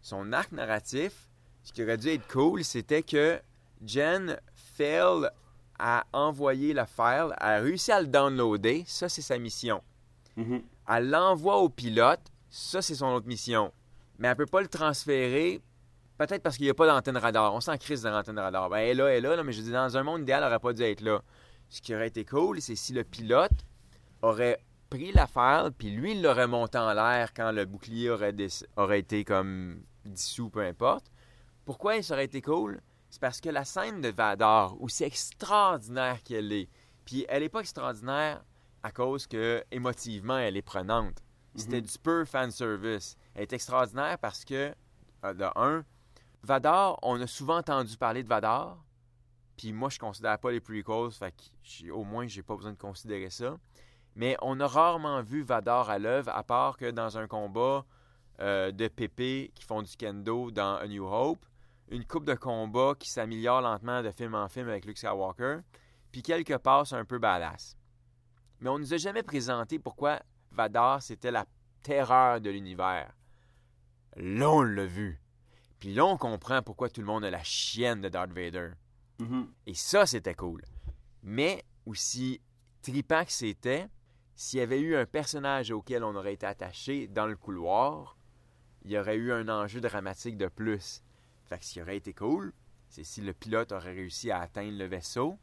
son arc narratif, ce qui aurait dû être cool, c'était que Jen fail à envoyer la file, a réussi à le downloader, ça c'est sa mission. Mhm. Elle l'envoie au pilote, ça c'est son autre mission. Mais elle peut pas le transférer, peut-être parce qu'il n'y a pas d'antenne radar. On s'en crise de l'antenne radar. Ben, elle est là, elle est là, là, mais je dis, dans un monde idéal, elle n'aurait pas dû être là. Ce qui aurait été cool, c'est si le pilote aurait pris la file, puis lui, il l'aurait monté en l'air quand le bouclier aurait, aurait été comme dissous, peu importe. Pourquoi ça aurait été cool? C'est parce que la scène de Vador, aussi extraordinaire qu'elle est, puis elle n'est pas extraordinaire à cause que, émotivement, elle est prenante. C'était du pur fan service. Elle est extraordinaire parce que, euh, de un, Vador, on a souvent entendu parler de Vador, puis moi, je considère pas les prequels, fait que au moins, j'ai pas besoin de considérer ça. Mais on a rarement vu Vador à l'œuvre, à part que dans un combat euh, de pépé qui font du kendo dans A New Hope, une coupe de combat qui s'améliore lentement de film en film avec Luke Skywalker, puis quelques passes un peu badass. Mais on nous a jamais présenté pourquoi Vador c'était la terreur de l'univers. Là, on l'a vu. Puis là, on comprend pourquoi tout le monde a la chienne de Darth Vader. Mhm. Et ça, c'était cool. Mais aussi tripant que c'était, s'il y avait eu un personnage auquel on aurait été attaché dans le couloir, il y aurait eu un enjeu dramatique de plus. Fait que ce qui aurait été cool, c'est si le pilote aurait réussi à atteindre le vaisseau,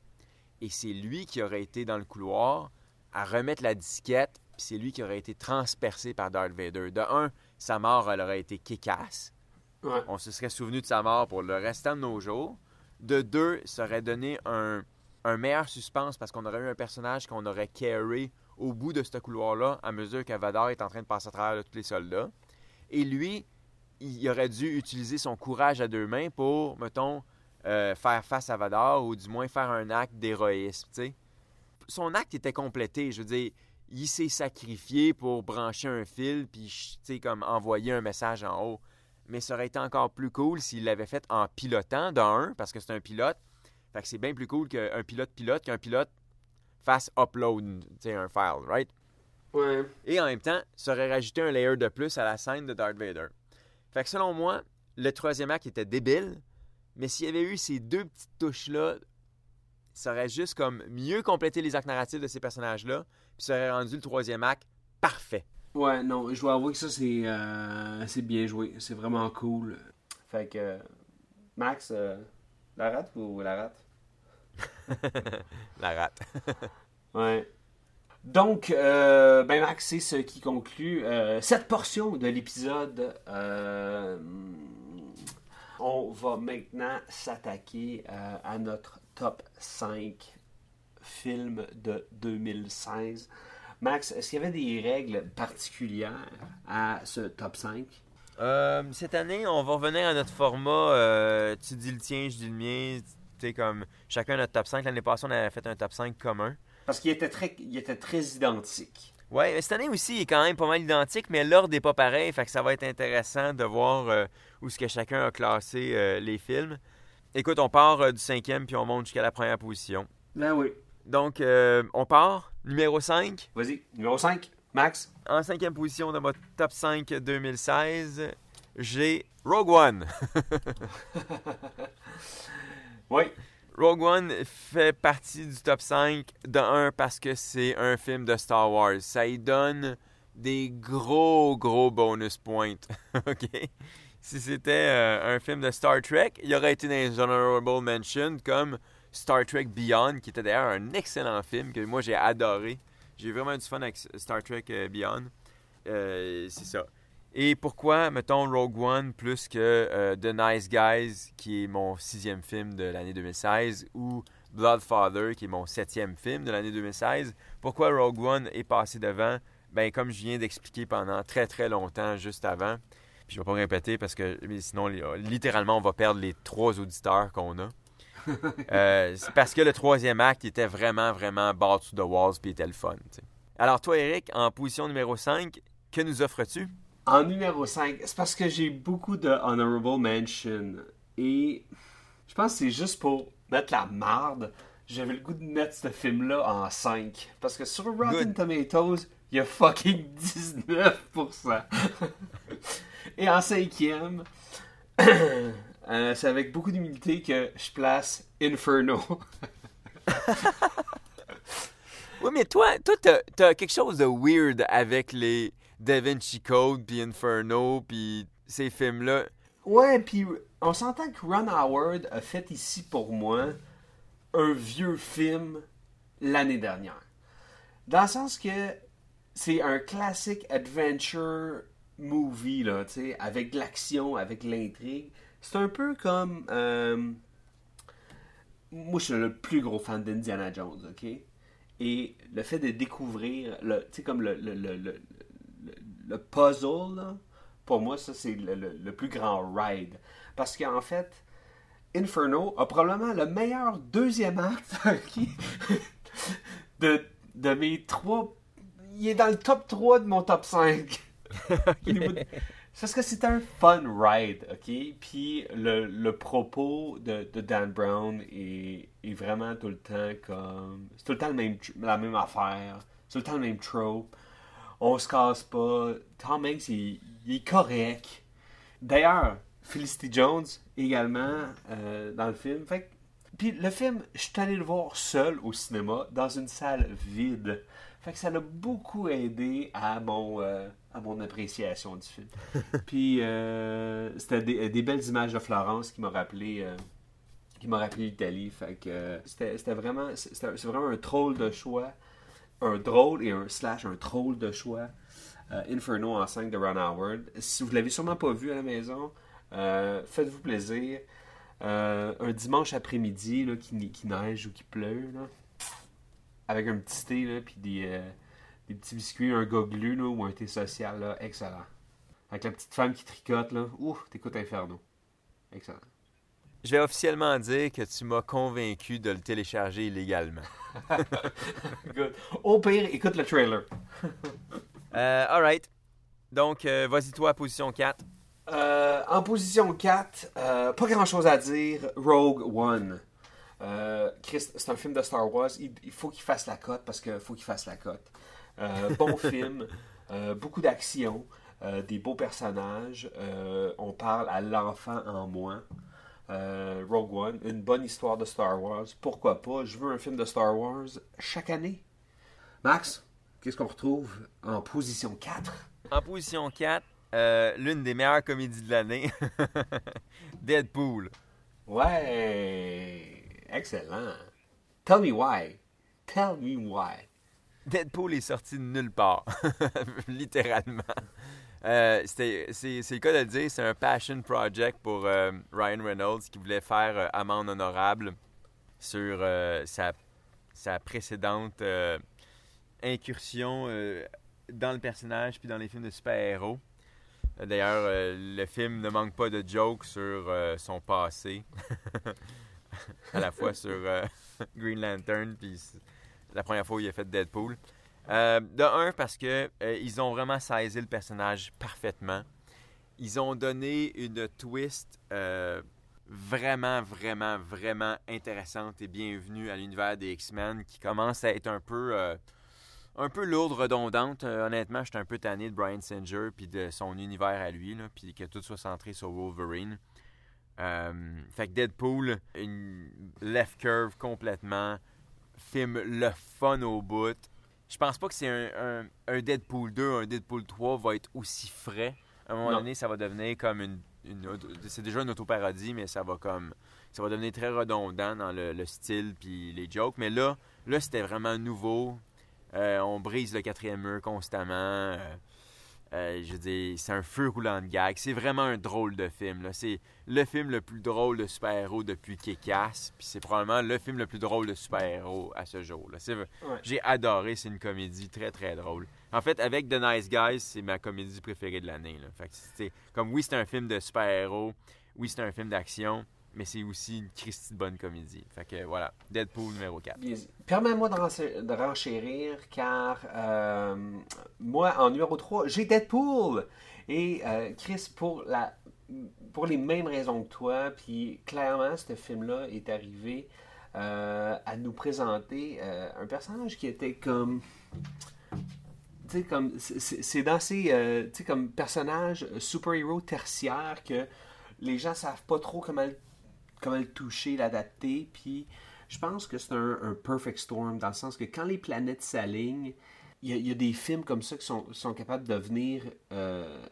et c'est lui qui aurait été dans le couloir à remettre la disquette, puis c'est lui qui aurait été transpercé par Darth Vader. De un, sa mort, elle aurait été kick-ass. Ouais. On se serait souvenu de sa mort pour le restant de nos jours. De deux, ça aurait donné un, un meilleur suspense parce qu'on aurait eu un personnage qu'on aurait carry au bout de ce couloir-là à mesure que Vador est en train de passer à travers tous les soldats. Et lui, il aurait dû utiliser son courage à deux mains pour, mettons, euh, faire face à Vador ou du moins faire un acte d'héroïsme, tu sais. Son acte était complété, je veux dire, il s'est sacrifié pour brancher un fil puis, tu sais, comme envoyer un message en haut. Mais ça aurait été encore plus cool s'il l'avait fait en pilotant, d'un, parce que c'est un pilote. Fait que c'est bien plus cool qu'un pilote pilote qu'un pilote fasse upload, tu sais, un file, right? Ouais. Et en même temps, ça aurait rajouté un layer de plus à la scène de Darth Vader. Fait que selon moi, le troisième acte était débile, mais s'il y avait eu ces deux petites touches-là, ça aurait juste comme mieux complété les actes narratifs de ces personnages-là, puis ça aurait rendu le troisième acte parfait. Ouais, non, je dois avouer que ça, c'est euh, bien joué. C'est vraiment cool. Fait que, Max, euh, la rate ou la rate? La rate. Ouais. Donc, euh, ben Max, c'est ce qui conclut euh, cette portion de l'épisode. Euh, on va maintenant s'attaquer à notre top 5 films de 2016. Max, est-ce qu'il y avait des règles particulières à ce top 5? Euh, cette année, on va revenir à notre format. tu dis le tien, je dis le mien. Tu comme chacun notre top 5. L'année passée, on avait fait un top 5 commun. Parce qu'il était très, il était très identique. Ouais, mais cette année aussi, il est quand même pas mal identique, mais l'ordre n'est pas pareil. Fait que ça va être intéressant de voir euh, où ce que chacun a classé euh, les films. Écoute, on part euh, du cinquième puis on monte jusqu'à la première position. Ben oui. Donc, euh, on part. Numéro 5. Vas-y, numéro 5, Max. En cinquième position de mon top 5 2016, j'ai Rogue One. Oui. Rogue One fait partie du top 5 de 1 parce que c'est un film de Star Wars. Ça y donne des gros, gros bonus points. OK? Si c'était euh, un film de Star Trek, il aurait été dans les honorable mention comme Star Trek Beyond, qui était d'ailleurs un excellent film que moi j'ai adoré. J'ai vraiment du fun avec Star Trek euh, Beyond. Euh, c'est ça. Et pourquoi, mettons, Rogue One plus que euh, The Nice Guys, qui est mon sixième film de l'année 2016, ou Bloodfather, qui est mon septième film de l'année 2016, pourquoi Rogue One est passé devant? Ben, comme je viens d'expliquer pendant très très longtemps juste avant, puis je ne vais pas me répéter parce que sinon, li- littéralement, on va perdre les trois auditeurs qu'on a. Euh, c'est parce que le troisième acte était vraiment, vraiment ball to the walls puis était le fun. Alors, toi, Eric, en position numéro 5, que nous offres-tu? En numéro 5, c'est parce que j'ai beaucoup de honorable mention. Et je pense que c'est juste pour mettre la marde. J'avais le goût de mettre ce film-là en 5. Parce que sur Rotten Good. Tomatoes, il y a fucking 19%. Et en cinquième, euh, c'est avec beaucoup d'humilité que je place Inferno. Oui, mais toi, toi t'as, t'as quelque chose de weird avec les Da Vinci Code, puis Inferno, puis ces films-là. Ouais, puis on s'entend que Ron Howard a fait ici pour moi un vieux film l'année dernière. Dans le sens que c'est un classique adventure movie, là, tu sais, avec l'action, avec l'intrigue. C'est un peu comme. euh, moi, je suis le plus gros fan d'Indiana Jones, ok? Et le fait de découvrir, tu sais, comme le, le, le, le- le puzzle, là, pour moi, ça, c'est le, le- le plus grand ride. Parce qu'en fait, Inferno a probablement le meilleur deuxième acte de, de mes trois. Il est dans le top 3 de mon top 5. Au niveau de- C'est parce que c'est un fun ride, ok? Puis le, le propos de, de Dan Brown est, est vraiment tout le temps comme. C'est tout le temps le même, tr- la même affaire. C'est tout le temps le même trope. On se casse pas. Tom Hanks, il, il est correct. D'ailleurs, Felicity Jones également euh, dans le film. Fait que- puis le film, je suis allé le voir seul au cinéma, dans une salle vide. Fait que ça l'a beaucoup aidé à mon, euh, à mon appréciation du film. Puis euh, c'était des, des belles images de Florence qui m'ont rappelé, qui m'ont rappelé l'Italie. Fait que euh, c'était vraiment, c'est vraiment un troll de choix, un drôle et un slash un troll de choix. Euh, Inferno en 5 de Ron Howard. Si vous l'avez sûrement pas vu à la maison, euh, faites-vous plaisir. Euh, un dimanche après-midi qui, qui neige ou qui pleut, là, avec un petit thé, là, puis des, petits biscuits, un goglu là, ou un thé social, là, excellent. Avec la petite femme qui tricote, là, ouf, t'écoutes Inferno. Excellent. Je vais officiellement dire que tu m'as convaincu de le télécharger illégalement. Good. Au pire, écoute le trailer. Euh, alright. Donc, euh, vas-y toi, position 4. Euh, en position 4, euh, pas grand chose à dire, Rogue One. Chris, c'est un film de Star Wars, il, il faut qu'il fasse la cote parce qu'il faut qu'il fasse la cote. Bon film, beaucoup d'action, des beaux personnages, on parle à l'enfant en moi. Euh, Rogue One, une bonne histoire de Star Wars, pourquoi pas, je veux un film de Star Wars chaque année. Max, qu'est-ce qu'on retrouve en position 4 En position 4, euh, l'une des meilleures comédies de l'année, Deadpool. Ouais, excellent. Tell me why. Tell me why. Deadpool est sorti de nulle part, littéralement. Euh, c'est le cas de le dire, c'est un passion project pour euh, Ryan Reynolds qui voulait faire euh, amende honorable sur euh, sa, sa précédente euh, incursion dans le personnage puis dans les films de super-héros. D'ailleurs, le film ne manque pas de jokes sur son passé, à la fois sur Green Lantern puis la première fois où il a fait Deadpool. Euh, de un, parce que euh, ils ont vraiment saisi le personnage parfaitement. Ils ont donné une twist euh, vraiment, vraiment, vraiment intéressante et bienvenue à l'univers des X-Men qui commence à être un peu, euh, un peu lourde, redondante. Honnêtement, j'étais un peu tanné de Brian Singer puis de son univers à lui, puis que tout soit centré sur Wolverine. Fait que Deadpool, une left curve complètement, film le fun au bout. Je pense pas que c'est un, un- un Deadpool 2, un Deadpool 3 va être aussi frais. À un moment Non. donné, ça va devenir comme une. c'est déjà une autoparodie, mais ça va comme. Ça va devenir très redondant dans le, le style puis les jokes. Mais là, là c'était vraiment nouveau. Euh, on brise le quatrième mur constamment. Euh, euh, je veux dire, c'est un feu roulant de gag. C'est vraiment un drôle de film. C'est le film le plus drôle de super-héros depuis Kick-Ass. Puis c'est probablement le film le plus drôle de super-héros à ce jour. J'ai adoré. C'est une comédie très, très drôle. En fait, avec The Nice Guys, c'est ma comédie préférée de l'année. Fait que c'est comme oui, c'est un film de super-héros. Oui, c'est un film d'action. Mais c'est aussi une Christie de bonne comédie. Fait que voilà, Deadpool numéro 4. Bien, Permets-moi de, renchérir car euh, moi, en numéro 3, j'ai Deadpool. Et euh, Chris, pour, la, pour les mêmes raisons que toi, puis clairement, ce film-là est arrivé euh, à nous présenter un personnage qui était comme. Sais, comme. c'est- dans ces. euh, tu sais, comme personnage super-héros tertiaire que les gens savent pas trop comment le, comment le toucher, l'adapter. Puis je pense que c'est un, un perfect storm dans le sens que quand les planètes s'alignent, il y, a- il y a des films comme ça qui sont, sont capables de devenir euh,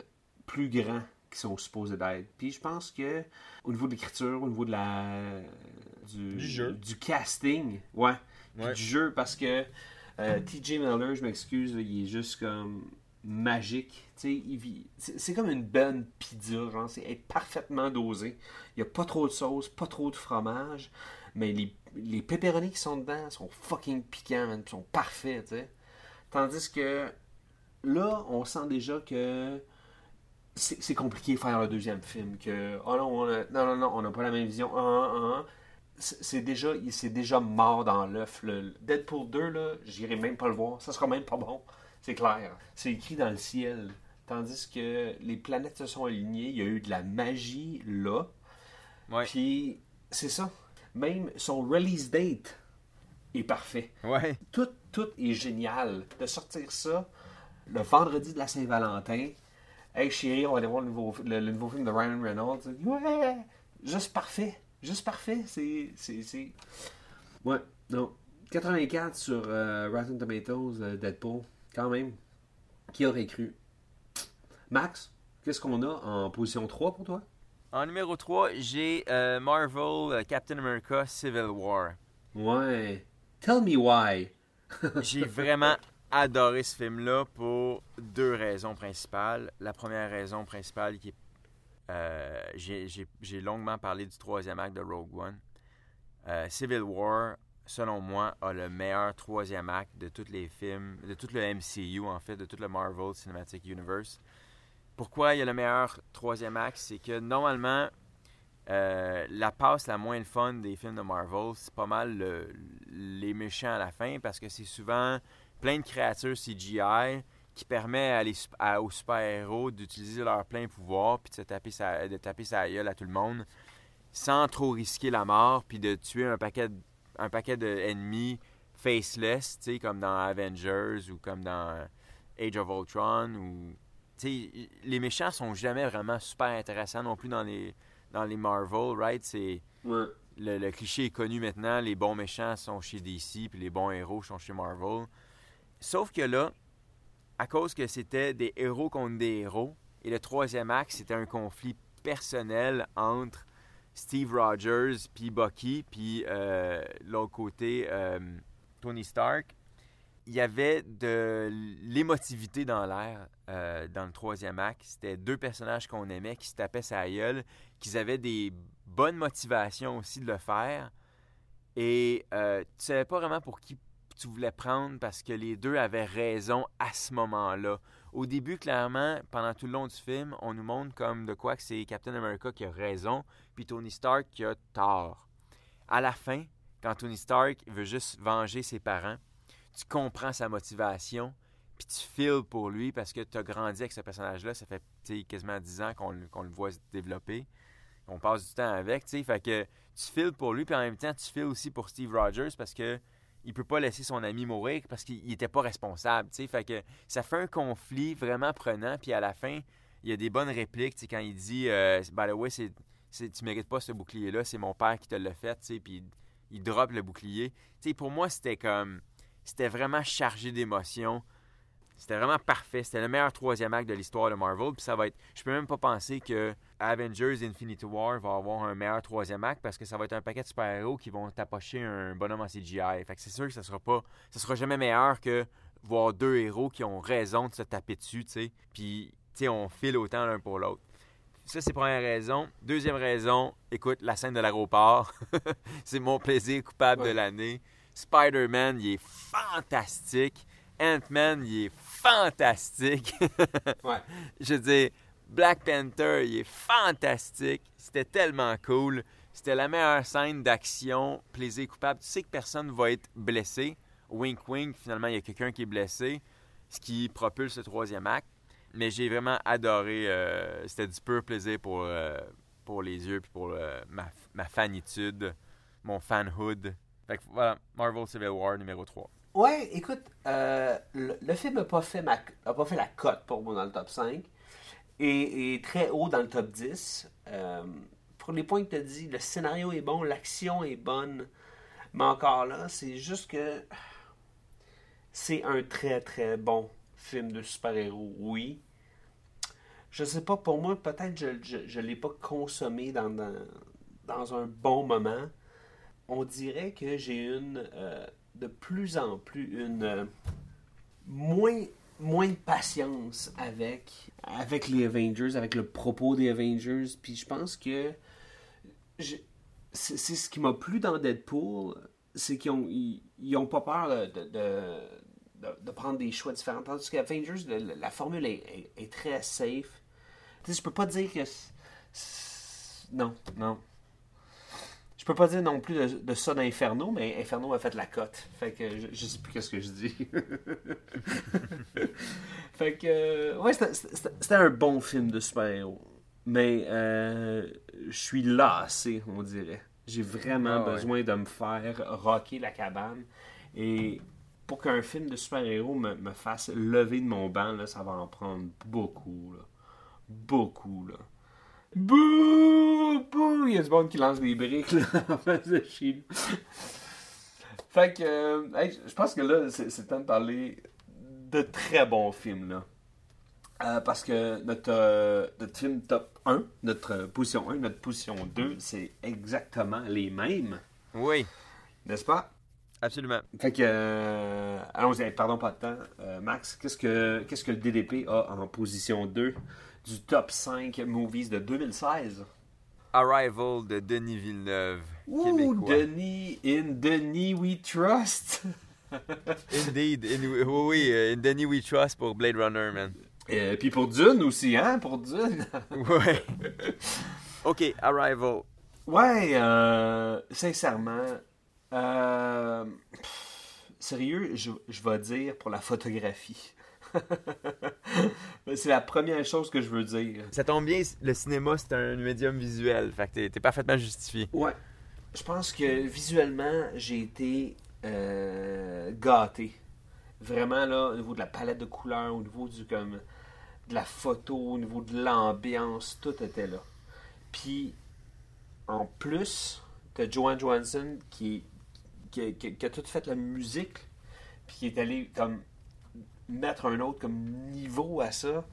plus grands qu'ils sont supposés d'être. Puis je pense que au niveau de l'écriture, au niveau de la du, Du jeu. du casting, ouais, du jeu parce que euh, TJ Miller, je m'excuse, il est juste comme magique. C'est comme une bonne pizza, genre, c'est être parfaitement dosé. Il n'y a pas trop de sauce, pas trop de fromage, mais les, les qui sont dedans sont fucking piquants, man, sont parfaits. Tandis que là, on sent déjà que c'est compliqué de faire un deuxième film. Que, oh non, on a- non, non, non, on n'a pas la même vision. Ah, ah, ah. C'est déjà, déjà mort dans l'œuf. Le Deadpool 2, là, j'irai même pas le voir. Ça sera même pas bon. C'est clair. C'est écrit dans le ciel. Tandis que les planètes se sont alignées. Il y a eu de la magie là. Ouais. Puis, c'est ça. Même son release date est parfait. Ouais. Tout, tout est génial. De sortir ça le vendredi de la Saint-Valentin. Hey chérie, on va aller voir le nouveau, le, le nouveau film de Ryan Reynolds. Ouais! Juste parfait. Juste parfait. C'est. c'est, c'est... Ouais, non. 84 sur euh, Rotten Tomatoes, euh, Deadpool. Quand même. Qui aurait cru? Max, qu'est-ce qu'on a en position 3 pour toi? En numéro 3, j'ai euh, Marvel euh, Captain America Civil War. Ouais. Tell me why. J'ai vraiment adoré ce film-là pour deux raisons principales. La première raison principale qui est. euh, j'ai- longuement parlé du troisième acte de Rogue One. Euh, Civil War, selon moi, a le meilleur troisième acte de tous les films, de tout le MCU en fait, de tout le Marvel Cinematic Universe. Pourquoi il y a le meilleur troisième acte? C'est que normalement, euh, la passe la moins fun des films de Marvel, c'est pas mal le- les méchants à la fin parce que c'est souvent plein de créatures CGI qui permet à les à- aux super-héros d'utiliser leur plein pouvoir puis de, taper sa, de taper sa gueule à tout le monde sans trop risquer la mort puis de tuer un paquet de- un paquet d'ennemis faceless, tu sais, comme dans Avengers ou comme dans Age of Ultron ou tu sais, les méchants sont jamais vraiment super intéressants non plus dans les dans les Marvel, right? C'est Ouais. le, le cliché est connu maintenant, les bons méchants sont chez DC, puis les bons héros sont chez Marvel. Sauf que là, à cause que c'était des héros contre des héros, et le troisième acte, c'était un conflit personnel entre Steve Rogers, puis Bucky, puis euh, l'autre côté, euh, Tony Stark. il y avait de l'émotivité dans l'air euh, dans le troisième acte. C'était deux personnages qu'on aimait qui se tapaient sa gueule, qui avaient des bonnes motivations aussi de le faire. Et euh, tu savais pas vraiment pour qui tu voulais prendre parce que les deux avaient raison à ce moment-là. Au début, clairement, pendant tout le long du film, on nous montre comme de quoi que c'est Captain America qui a raison, puis Tony Stark qui a tort. À la fin, quand Tony Stark veut juste venger ses parents, tu comprends sa motivation, puis tu files pour lui parce que tu as grandi avec ce personnage-là. Ça fait quasiment 10 ans qu'on le voit se développer. On passe du temps avec, tu sais. Fait que tu files pour lui, puis en même temps, tu files aussi pour Steve Rogers parce que il peut pas laisser son ami mourir parce qu'il était pas responsable. Fait que ça fait un conflit vraiment prenant, puis à la fin, il y a des bonnes répliques, quand il dit euh, By the way, c'est, tu mérites pas ce bouclier-là, c'est mon père qui te l'a fait, tu sais, puis il, drop le bouclier. Pour moi, c'était comme. C'était vraiment chargé d'émotions. C'était vraiment parfait. C'était le meilleur troisième acte de l'histoire de Marvel. Puis ça va être. Je peux même pas penser que Avengers Infinity War va avoir un meilleur troisième acte parce que ça va être un paquet de super-héros qui vont tapocher un bonhomme en CGI. Fait que c'est sûr que ça sera pas. Ça sera jamais meilleur que voir deux héros qui ont raison de se taper dessus, tu sais. Puis, tu sais, on file autant l'un pour l'autre. Ça, c'est première raison. Deuxième raison, écoute, la scène de l'aéroport. c'est mon plaisir coupable de l'année. Spider-Man, il est fantastique. Ant-Man, il est fantastique. Ouais. Je veux dire, Black Panther, il est fantastique. C'était tellement cool. C'était la meilleure scène d'action, plaisir coupable. Tu sais que personne va être blessé. Wink wink, finalement, il y a quelqu'un qui est blessé, ce qui propulse le troisième acte. Mais j'ai vraiment adoré. Euh, c'était du pur plaisir pour, euh, pour les yeux puis pour euh, ma, ma fanitude, mon fanhood. Fait que voilà, Marvel Civil War numéro 3. Ouais, écoute, euh, le, film n'a pas, fait ma- a pas fait la cote pour moi dans le top 5 et très haut dans le top 10. Euh, pour les points que tu as dit, le scénario est bon, l'action est bonne, mais encore là, c'est juste que c'est un très très bon film de super-héros, oui. Je sais pas, pour moi, peut-être je je l'ai pas consommé dans, dans, dans un bon moment. On dirait que j'ai une euh, de plus en plus une euh, moins moins de patience avec avec les Avengers, avec le propos des Avengers. Puis je pense que c'est ce qui m'a plu dans Deadpool, c'est qu'ils ont ils, ont pas peur de, de, prendre des choix différents. Tandis qu'Avengers, le- le- la formule est, très safe. Tu sais, je peux pas dire que non, non. Je peux pas dire non plus de, de ça d'Inferno, mais Inferno a fait la cote. Fait que je, je sais plus qu'est-ce que je dis. fait que, euh, ouais, c'était- un bon film de super-héros. Mais euh, je suis lassé, on dirait. J'ai vraiment Ah ouais. besoin de me faire rocker la cabane. Et pour qu'un film de super-héros me, me fasse lever de mon banc, là, ça va en prendre beaucoup. Là. Beaucoup, là. Bouh! Bouh! Il y a du monde qui lance des briques là, en face de chez nous. fait que, euh, hey, je pense que là, c'est le temps de parler de très bons films. Là. Euh, parce que notre, euh, notre film top 1, notre position 1, notre position 2, c'est exactement les mêmes. Oui, N'est-ce pas? absolument. Fait que, euh, allons-y, pardon, pas de temps. Max, qu'est-ce que, qu'est-ce que le DDP a en position 2 du top 5 movies de 2016? Arrival de Denis Villeneuve, Ouh, québécois. Denis, in Denis we trust. Indeed. In, oui, oui, euh, in Denis We Trust pour Blade Runner, man. Et puis pour Dune aussi, hein, pour Dune. Ouais. OK, Arrival. ouais, euh, sincèrement, euh, pff, sérieux, je, je vais dire pour la photographie. c'est la première chose que je veux dire. Ça tombe bien, le cinéma, c'est un médium visuel. Fait que t'es- parfaitement justifié. Ouais. Je pense que visuellement, j'ai été euh, gâté. Vraiment, là, au niveau de la palette de couleurs, au niveau du comme de la photo, au niveau de l'ambiance, tout était là. Puis, en plus, t'as Joanne Johansson qui, qui, qui- qui a tout fait la musique, puis qui est allé comme mettre un autre comme niveau à ça.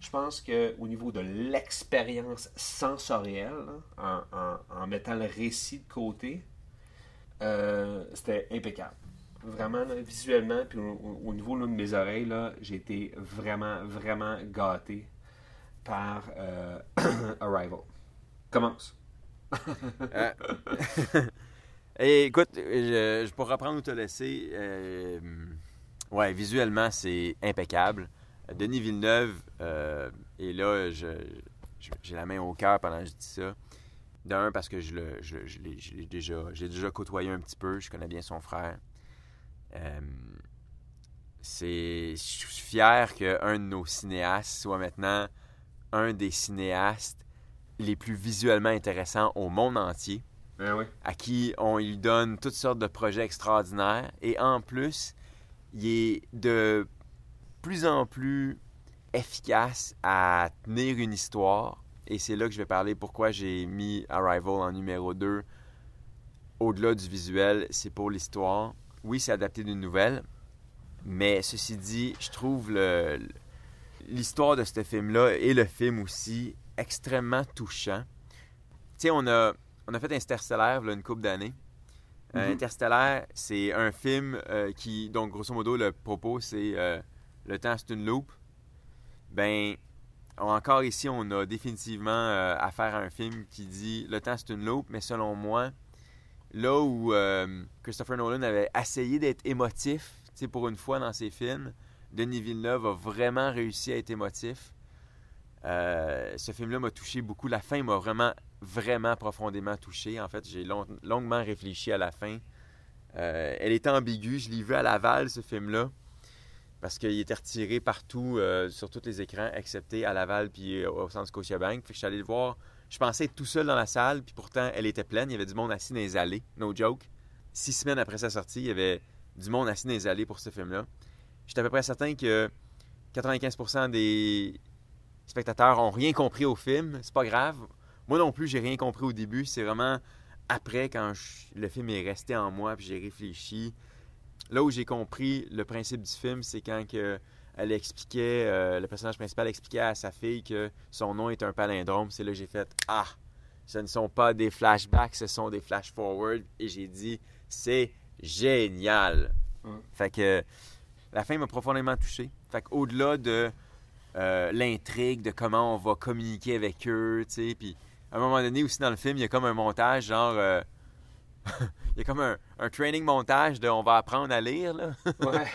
Je pense que au niveau de l'expérience sensorielle, en, mettant le récit de côté, euh, c'était impeccable. Vraiment, visuellement, puis au, au- au niveau de mes oreilles, j'ai été vraiment, vraiment gâté par euh, Arrival. Commence. Euh, Et écoute, je, je pourrais reprendre te laisser. Euh, ouais, visuellement, c'est impeccable. Denis Villeneuve, euh, et là, j'ai la main au cœur pendant que je dis ça. D'un, parce que je, le, je, je l'ai, déjà, j'ai déjà côtoyé un petit peu, je connais bien son frère. Euh, c'est, je suis fier qu'un de nos cinéastes soit maintenant un des cinéastes les plus visuellement intéressants au monde entier Ben oui. à qui on lui donne toutes sortes de projets extraordinaires. Et en plus, il est de plus en plus efficace à tenir une histoire. Et c'est là que je vais parler pourquoi j'ai mis Arrival en numéro 2. Au-delà du visuel, c'est pour l'histoire. Oui, c'est adapté d'une nouvelle. Mais ceci dit, je trouve l'histoire de ce film-là et le film aussi extrêmement touchant. Tu sais, on a, on a fait Interstellaire a une couple d'années. Euh, Mhm. Interstellaire, c'est un film euh, qui, donc grosso modo, le propos, c'est euh, le temps, c'est une loupe. Ben, encore ici, on a définitivement affaire à un film qui dit le temps, c'est une loupe, mais selon moi, là où euh, Christopher Nolan avait essayé d'être émotif, tu sais, pour une fois dans ses films, Denis Villeneuve a vraiment réussi à être émotif. Euh, ce film-là m'a touché beaucoup. La fin m'a vraiment, vraiment profondément touché. En fait, j'ai long- longuement réfléchi à la fin. Euh, elle était ambiguë. Je l'ai vu à Laval, ce film-là, parce qu'il était retiré partout, euh, sur tous les écrans, excepté à Laval puis euh, au centre Scotiabank. Fait que je suis allé le voir. Je pensais être tout seul dans la salle, puis pourtant, elle était pleine. Il y avait du monde assis dans les allées. No joke. Six semaines après sa sortie, il y avait du monde assis dans les allées pour ce film-là. J'étais à peu près certain que 95% des spectateurs ont rien compris au film. C'est pas grave. Moi non plus, j'ai rien compris au début. C'est vraiment après, quand je- le film est resté en moi, puis j'ai réfléchi. Là où j'ai compris le principe du film, c'est quand que elle expliquait, euh, le personnage principal expliquait à sa fille que son nom est un palindrome. C'est là que j'ai fait Ah, ce ne sont pas des flashbacks, ce sont des flash-forward. Et j'ai dit C'est génial. Fait que la fin m'a profondément touché. Fait qu'au-delà de euh, l'intrigue, de comment on va communiquer avec eux, tu sais, puis à un moment donné aussi dans le film, il y a comme un montage, genre, euh, il y a comme un, un training montage de on va apprendre à lire, là. Ouais.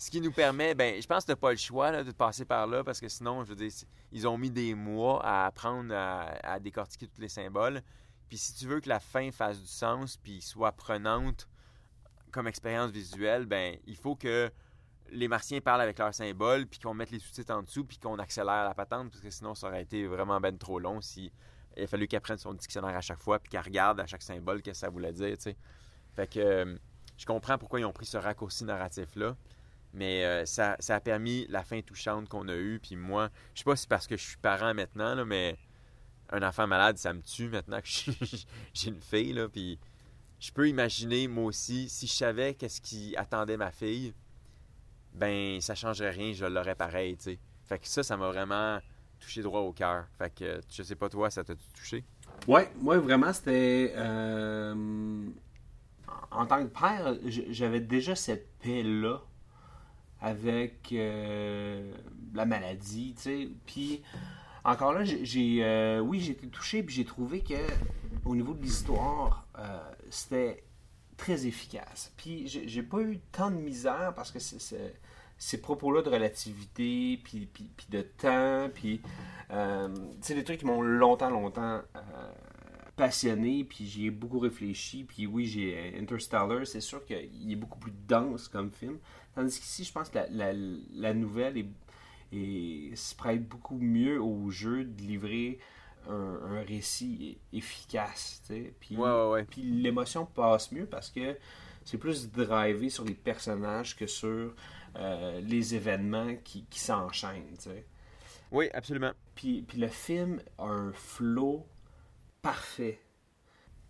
Ce qui nous permet, ben, je pense que t'as pas le choix là, de passer par là parce que sinon, je veux dire, ils ont mis des mois à apprendre à, à décortiquer tous les symboles. Puis si tu veux que la fin fasse du sens puis soit prenante comme expérience visuelle, ben, il faut que les Martiens parlent avec leurs symboles puis qu'on mette les sous-titres en dessous puis qu'on accélère la patente parce que sinon, ça aurait été vraiment ben trop long si il a fallu qu'elle prenne son dictionnaire à chaque fois puis qu'elle regarde à chaque symbole qu'est-ce que ça voulait dire. Fait que euh, je comprends pourquoi ils ont pris ce raccourci narratif-là. Mais euh, ça, ça a permis la fin touchante qu'on a eue. Puis moi, je sais pas si c'est parce que je suis parent maintenant, là, mais un enfant malade, ça me tue maintenant que j'ai une fille. Là, puis je peux imaginer, moi aussi, si je savais qu'est-ce qui attendait ma fille, ben ça changerait rien, je l'aurais pareil, tu sais. Fait que ça, ça m'a vraiment touché droit au cœur. Fait que je sais pas toi, ça t'a touché? Ouais, moi vraiment c'était euh, en tant que père, j'avais déjà cette paix là avec euh, la maladie, tu sais. Puis encore là, j'ai, euh, oui, j'ai été touché, puis j'ai trouvé que au niveau de l'histoire, c'était très efficace. Puis j'ai, pas eu tant de misère parce que c'est, ces propos-là de relativité, puis, puis, puis de temps, puis euh, c'est des trucs qui m'ont longtemps, longtemps euh, passionné, puis j'y ai beaucoup réfléchi, puis oui, j'ai Interstellar, c'est sûr qu'il est beaucoup plus dense comme film, tandis qu'ici, je pense que la, la, la nouvelle est, est- se prête beaucoup mieux au jeu de livrer un, un récit efficace, puis, Ouais, ouais, puis l'émotion passe mieux parce que c'est plus drivé sur les personnages que sur euh, les événements qui, qui s'enchaînent. Oui, absolument. Puis, puis le film a un flow parfait.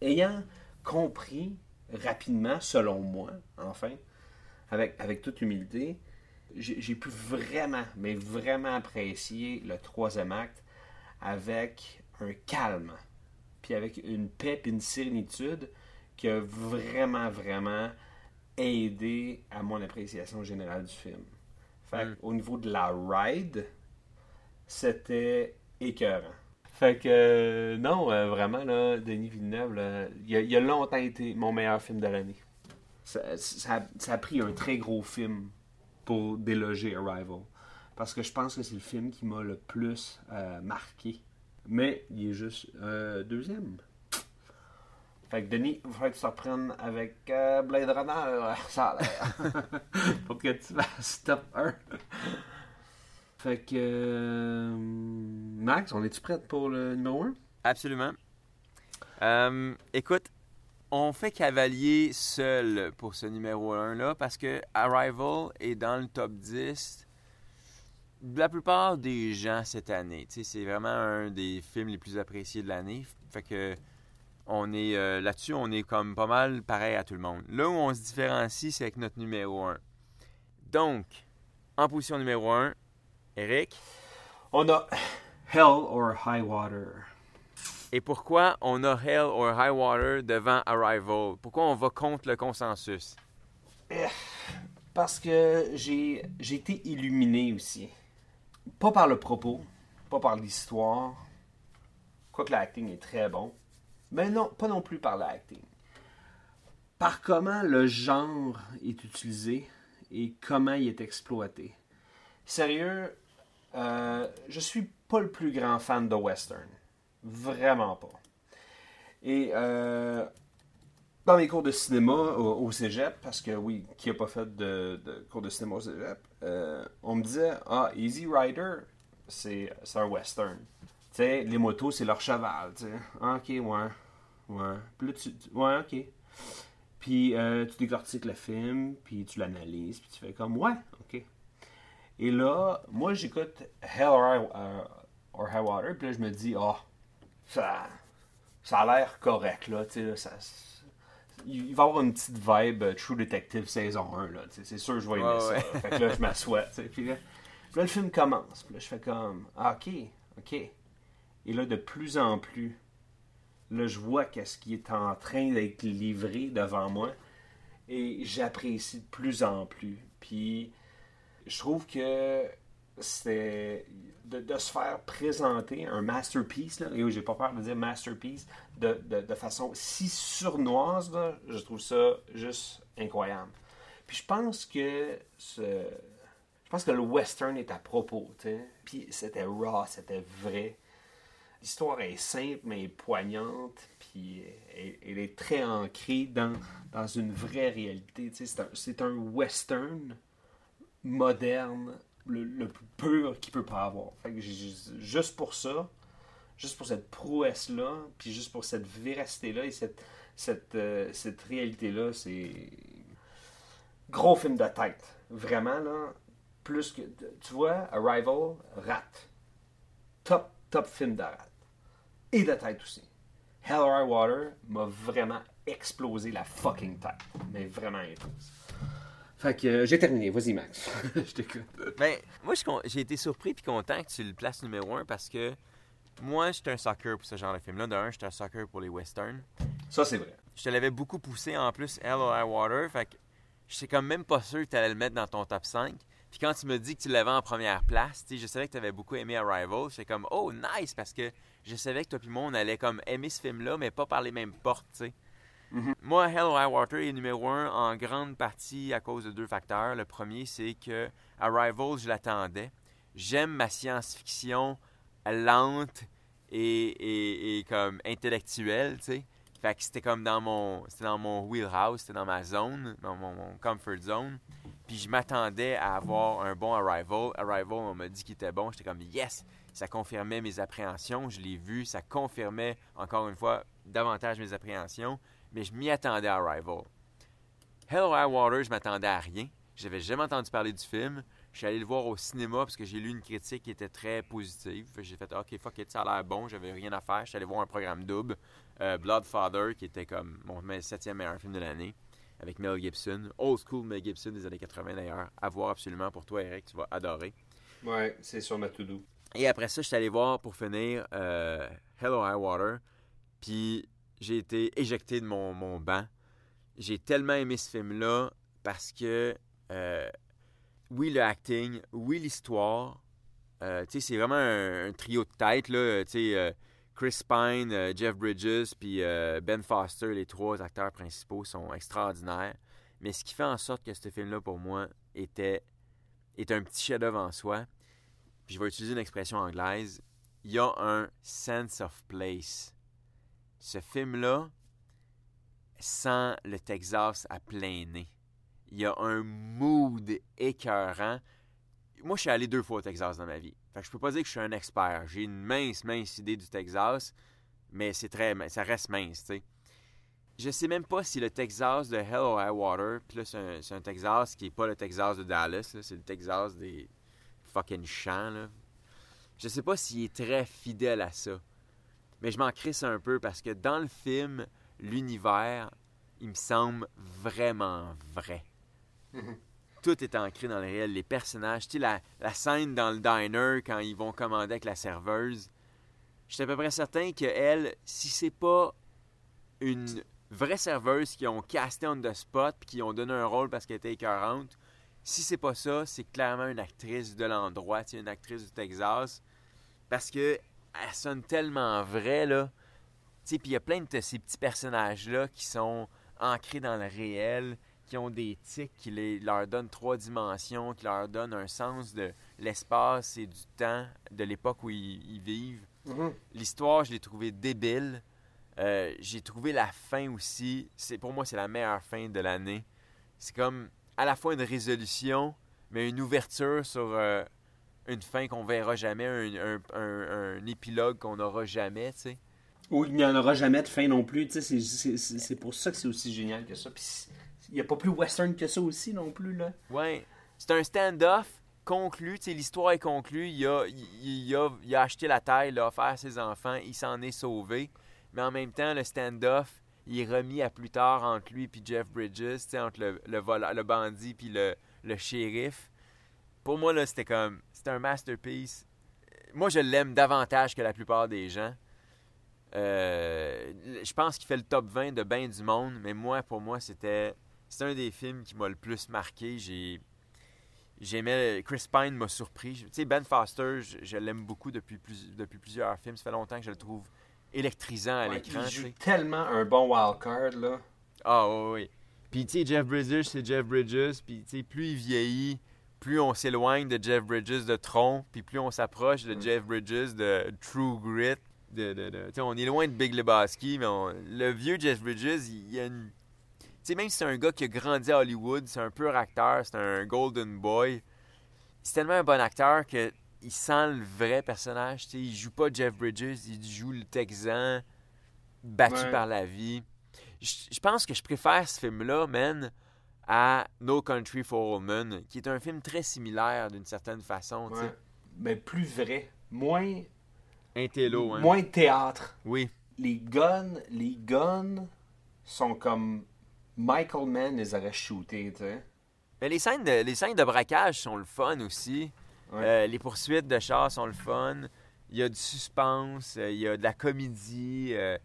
Ayant compris rapidement, selon moi, enfin, avec, avec toute humilité, j'ai j'ai pu vraiment, mais vraiment apprécier le troisième acte avec un calme, puis avec une paix, puis une sérénitude qui a vraiment, vraiment aidé à mon appréciation générale du film. Fait Mm. au niveau de la ride, c'était écœurant. Fait que, euh, non, euh, vraiment, là, Denis Villeneuve, là, il, a, il a longtemps été mon meilleur film de l'année. Ça, ça- ça a pris un très gros film pour déloger Arrival. Parce que je pense que c'est le film qui m'a le plus euh, marqué. Mais il est juste euh, deuxième. Fait que Denis, il faudrait que tu te reprennes avec euh, Blade Runner. Ça a l'air. Faut que tu fasses top 1. fait que. euh, Max, on est-tu prête pour le numéro 1? Absolument. Euh, écoute, on fait cavalier seul pour ce numéro 1-là parce que Arrival est dans le top 10 de la plupart des gens cette année. C'est vraiment un des films les plus appréciés de l'année. Fait que on est euh, là-dessus, on est comme pas mal pareil à tout le monde. Là où on se différencie, c'est avec notre numéro 1. Donc, en position numéro 1, Eric. On a Hell or High Water. Et pourquoi on a Hell or High Water devant Arrival? Pourquoi on va contre le consensus? Parce que j'ai j'ai été illuminé aussi. Pas par le propos, pas par l'histoire. Quoique l'acting est très bon. Mais non, pas non plus par l'acting. Par comment le genre est utilisé et comment il est exploité. Sérieux, euh, je suis pas le plus grand fan de western. Vraiment pas. Et euh, dans mes cours de cinéma au, cégep, parce que oui, qui a pas fait de, cours de cinéma au cégep, euh, on me disait Ah, Easy Rider, c'est un western. Tu sais, les motos, c'est leur cheval. Tu sais. Ah, ok, ouais. Ouais. Puis là, tu. Ouais, ok. Puis euh, tu décortiques le film, puis tu l'analyses, puis tu fais comme Ouais, ok. Et là, moi, j'écoute Hell or High, euh, Water, puis là, je me dis Ah, ça, ça a l'air correct, là. Tu sais, ça il va y avoir une petite vibe euh, True Detective saison 1, là. C'est sûr que je vais aimer ça. ouais. Fait que là, je m'assois. Puis là, là, le film commence. Puis là, je fais comme, ah, ok, ok. Et là, de plus en plus, là, je vois qu'est-ce qui est en train d'être livré devant moi. Et j'apprécie de plus en plus. Puis, je trouve que c'est de, se faire présenter un masterpiece, là, et j'ai pas peur de dire masterpiece, de, de, façon si surnoise, là, je trouve ça juste incroyable. Puis je pense que je pense que le western est à propos. Puis c'était raw, c'était vrai. L'histoire est simple, mais poignante, puis elle, est très ancrée dans, dans une vraie réalité. C'est un, c'est un western moderne, le, plus pur qu'il peut pas avoir. Juste pour ça, juste pour cette prouesse-là, puis juste pour cette véracité-là et cette, cette, euh, cette réalité-là, c'est gros film de tête. Vraiment, là, plus que... Tu vois, Arrival, rate. Top, top film de rate. Et de tête aussi. Hell or Water m'a vraiment explosé la fucking tête. Mais vraiment intense. Fait que euh, j'ai terminé. Vas-y, Max. je t'écoute. Ben, moi, je suis con- j'ai été surpris puis content que tu le places numéro un parce que moi, j'étais un sucker pour ce genre de film-là. De un, j'étais un sucker pour les westerns. Ça, c'est vrai. Je te l'avais beaucoup poussé en plus, Hell or High Water. Fait que je suis quand même pas sûr que tu allais le mettre dans ton top 5. Puis quand tu me dis que tu l'avais en première place, je savais que tu avais beaucoup aimé Arrival. J'étais comme, oh, nice, parce que je savais que toi et moi, on allait comme aimer ce film-là, mais pas par les mêmes portes, tu sais. Moi, Hell or High Water est numéro un en grande partie à cause de deux facteurs. Le premier, c'est que Arrival, je l'attendais. J'aime ma science-fiction lente et comme intellectuelle, tu sais. Fait que c'était comme dans mon c'était dans mon wheelhouse, c'était dans ma zone, dans mon, mon comfort zone. Puis je m'attendais à avoir un bon Arrival. Arrival, on m'a dit qu'il était bon. J'étais comme yes! Ça confirmait mes appréhensions. Je l'ai vu. Ça confirmait, encore une fois, davantage mes appréhensions. Mais je m'y attendais à Arrival. Hell or High Water, je m'attendais à rien. J'avais jamais entendu parler du film. Je suis allé le voir au cinéma parce que j'ai lu une critique qui était très positive. J'ai fait OK, fuck it, ça a l'air bon, j'avais rien à faire. Je suis allé voir un programme double, euh, Bloodfather, qui était comme mon me- septième meilleur film de l'année, avec Mel Gibson. Old school Mel Gibson des années 80 d'ailleurs. À voir absolument pour toi, Eric, tu vas adorer. Ouais, c'est sur ma to-do. Et après ça, je suis allé voir pour finir euh, Hello High Water. Puis j'ai été éjecté de mon, mon banc. J'ai tellement aimé ce film-là parce que, euh, oui, le acting, oui, l'histoire. Euh, c'est vraiment un, trio de tête, là. Euh, Chris Pine, euh, Jeff Bridges, puis euh, Ben Foster, les trois acteurs principaux, sont extraordinaires. Mais ce qui fait en sorte que ce film-là, pour moi, était, est un petit chef-d'œuvre en soi. Puis je vais utiliser une expression anglaise. Il y a un sense of place. Ce film-là sent le Texas à plein nez. Il y a un mood écœurant. Moi, je suis allé deux fois au Texas dans ma vie. Fait que je peux pas dire que je suis un expert. J'ai une mince, mince idée du Texas, mais c'est très, ça reste mince, tu sais. Je sais même pas si le Texas de Hell or High Water, puis là, c'est un, Texas qui est pas le Texas de Dallas, c'est le Texas des fucking champs, là. Je sais pas s'il est très fidèle à ça. Mais je m'en crisse un peu parce que dans le film, l'univers, il me semble vraiment vrai. Tout est ancré dans le réel. Les personnages, tu sais, la, la scène dans le diner quand ils vont commander avec la serveuse. Je suis à peu près certain que elle, si c'est pas une vraie serveuse qui ont casté on the spot puis qui ont donné un rôle parce qu'elle était écœurante, si c'est pas ça, c'est clairement une actrice de l'endroit, tu sais, une actrice du Texas. Parce que elle sonne tellement vraie, là. Tu sais, puis il y a plein de ces petits personnages-là qui sont ancrés dans le réel, qui ont des tics qui les- leur donnent trois dimensions, qui leur donnent un sens de l'espace et du temps de l'époque où ils, ils vivent. L'histoire, je l'ai trouvée débile. Euh, j'ai trouvé la fin aussi. C'est Pour moi, c'est la meilleure fin de l'année. C'est comme à la fois une résolution, mais une ouverture sur euh, une fin qu'on verra jamais, un, un- un- un épilogue qu'on n'aura jamais, tu sais. Ou il n'y en aura jamais de fin non plus. tu sais, C'est, pour ça que c'est aussi génial que ça. Puis il n'y a pas plus western que ça aussi non plus. là. Ouais. C'est un stand-off conclu, tu sais, l'histoire est conclue. Il a, il, il a, il a acheté la taille, il l'a offert à ses enfants, il s'en est sauvé. Mais en même temps, le stand-off, il est remis à plus tard entre lui et Jeff Bridges, tu sais, entre le, le bandit puis le, le shérif. Pour moi, là, c'était comme. C'était un masterpiece. Moi, je l'aime davantage que la plupart des gens. Euh, je pense qu'il fait le top 20 de bien du monde, mais moi, pour moi, c'était. C'est un des films qui m'a le plus marqué. J'ai. J'aimais. Chris Pine m'a surpris. Tu sais, Ben Foster, je, je l'aime beaucoup depuis, plus, depuis plusieurs films. Ça fait longtemps que je le trouve électrisant à Ouais, l'écran. il joue tellement un bon wildcard. là. Ah oui, oui. Puis tu sais, Jeff Bridges, c'est Jeff Bridges. Puis tu sais, plus il vieillit, plus on s'éloigne de Jeff Bridges de Tron, puis plus on s'approche de Jeff Bridges de True Grit. De, de, de- tu sais, on est loin de Big Lebowski, mais on- le vieux Jeff Bridges, il, y a une... Tu sais, même si c'est un gars qui a grandi à Hollywood, c'est un pur acteur, c'est un golden boy, c'est tellement un bon acteur que il sent le vrai personnage. Tu sais, il joue pas Jeff Bridges, il joue le Texan battu Ouais. par la vie. Je je pense que je préfère ce film-là, man, à No Country for Old Men, qui est un film très similaire d'une certaine façon. Ouais. Mais plus vrai. Moins, Un télo, hein. moins théâtre. Oui. Les guns, les guns sont comme Michael Mann les aurait shootés, tu sais. Mais les scènes, de, les scènes de braquage sont le fun aussi. Ouais. Euh, les poursuites de chars sont le fun. Il y a du suspense, euh, il y a de la comédie, euh,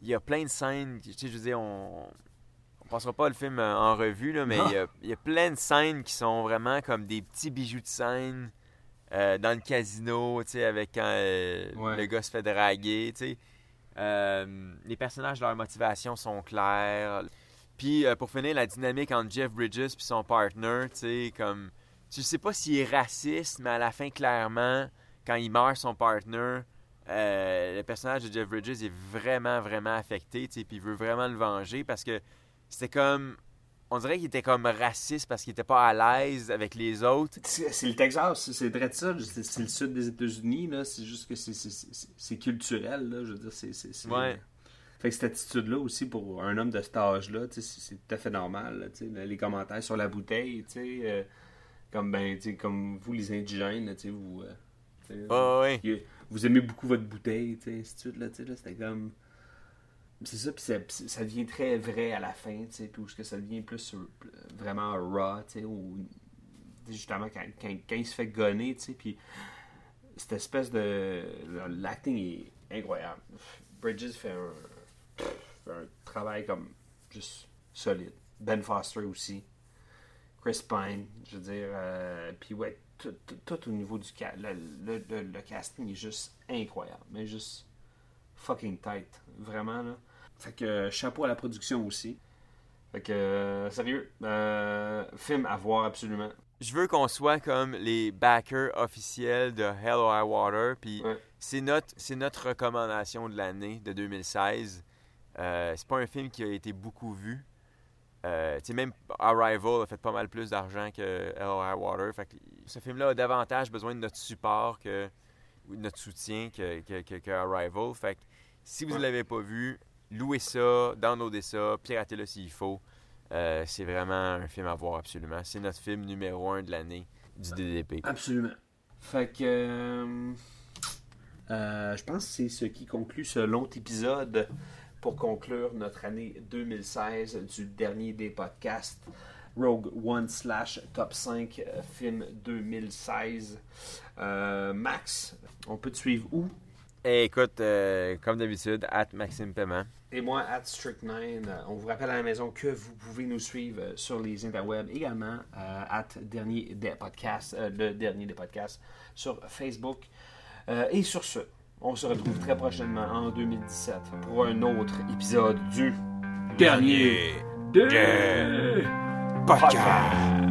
il y a plein de scènes. Tu sais, je veux dire, on passera pas le film euh, en revue, là, mais il y, a, il y a plein de scènes qui sont vraiment comme des petits bijoux de scène euh, dans le casino, tu sais, avec quand euh, Ouais. le gars se fait draguer, tu sais. Euh, les personnages, leurs motivations sont claires. Puis, pour finir, la dynamique entre Jeff Bridges et son partner, tu sais, comme... Tu sais pas s'il est raciste, mais à la fin, clairement, quand il meurt, son partner, euh, le personnage de Jeff Bridges est vraiment, vraiment affecté, puis il veut vraiment le venger parce que c'était comme... On dirait qu'il était comme raciste parce qu'il était pas à l'aise avec les autres. C'est le Texas, c'est- vrai de ça. C'est le sud des États-Unis, là. C'est juste que c'est- culturel, là. Je veux dire, c'est. Ouais. Fait que cette attitude-là aussi, pour un homme de cet âge-là, c'est tout à fait normal, là. Les commentaires sur la bouteille, tu sais. euh, comme, ben, tu sais, comme vous, les indigènes, tu sais, vous. euh, ouais. vous- aimez beaucoup votre bouteille, tu sais, ainsi de suite, là, tu sais, là. C'était comme. C'est ça, puis ça, devient très vrai à la fin, tu sais, puis ça devient plus vraiment raw, tu sais, où justement quand, quand, il se fait gonner, tu sais, puis cette espèce de... L'acting est incroyable. Bridges fait un, travail comme juste solide. Ben Foster aussi. Chris Pine, je veux dire. euh, Puis ouais, tout, au niveau du ca- le, le, le- le casting est juste incroyable. Mais juste fucking tight. Vraiment, là. Fait que euh, chapeau à la production aussi. Fait que, euh, sérieux, euh, film à voir absolument. Je veux qu'on soit comme les backers officiels de Hell or High Water. Puis Ouais. c'est notre, c'est notre recommandation de l'année de 2016. Euh, c'est pas un film qui a été beaucoup vu. Euh, tu sais, même Arrival a fait pas mal plus d'argent que Hell or High Water. Fait que ce film-là a davantage besoin de notre support que ou de notre soutien que, que, que- que Arrival. Fait que si vous ne Ouais. l'avez pas vu, louez ça, downloadez ça, piratez-le s'il faut. Euh, c'est vraiment un film à voir absolument. C'est notre film numéro un de l'année du DDP. Absolument. Fait que. euh, euh, je pense que c'est ce qui conclut ce long épisode pour conclure notre année 2016 du dernier des podcasts. Rogue One slash Top 5 euh, film 2016. Euh, Max, on peut te suivre où? Et écoute, euh, comme d'habitude, at Maxime Paiement. Et moi, at Strict9, euh, on vous rappelle à la maison que vous pouvez nous suivre euh, sur les interwebs également, euh, at dernier des podcasts, le dernier des podcasts sur Facebook. Et sur ce, on se retrouve très prochainement en 2017 pour un autre épisode du dernier des podcasts. Cut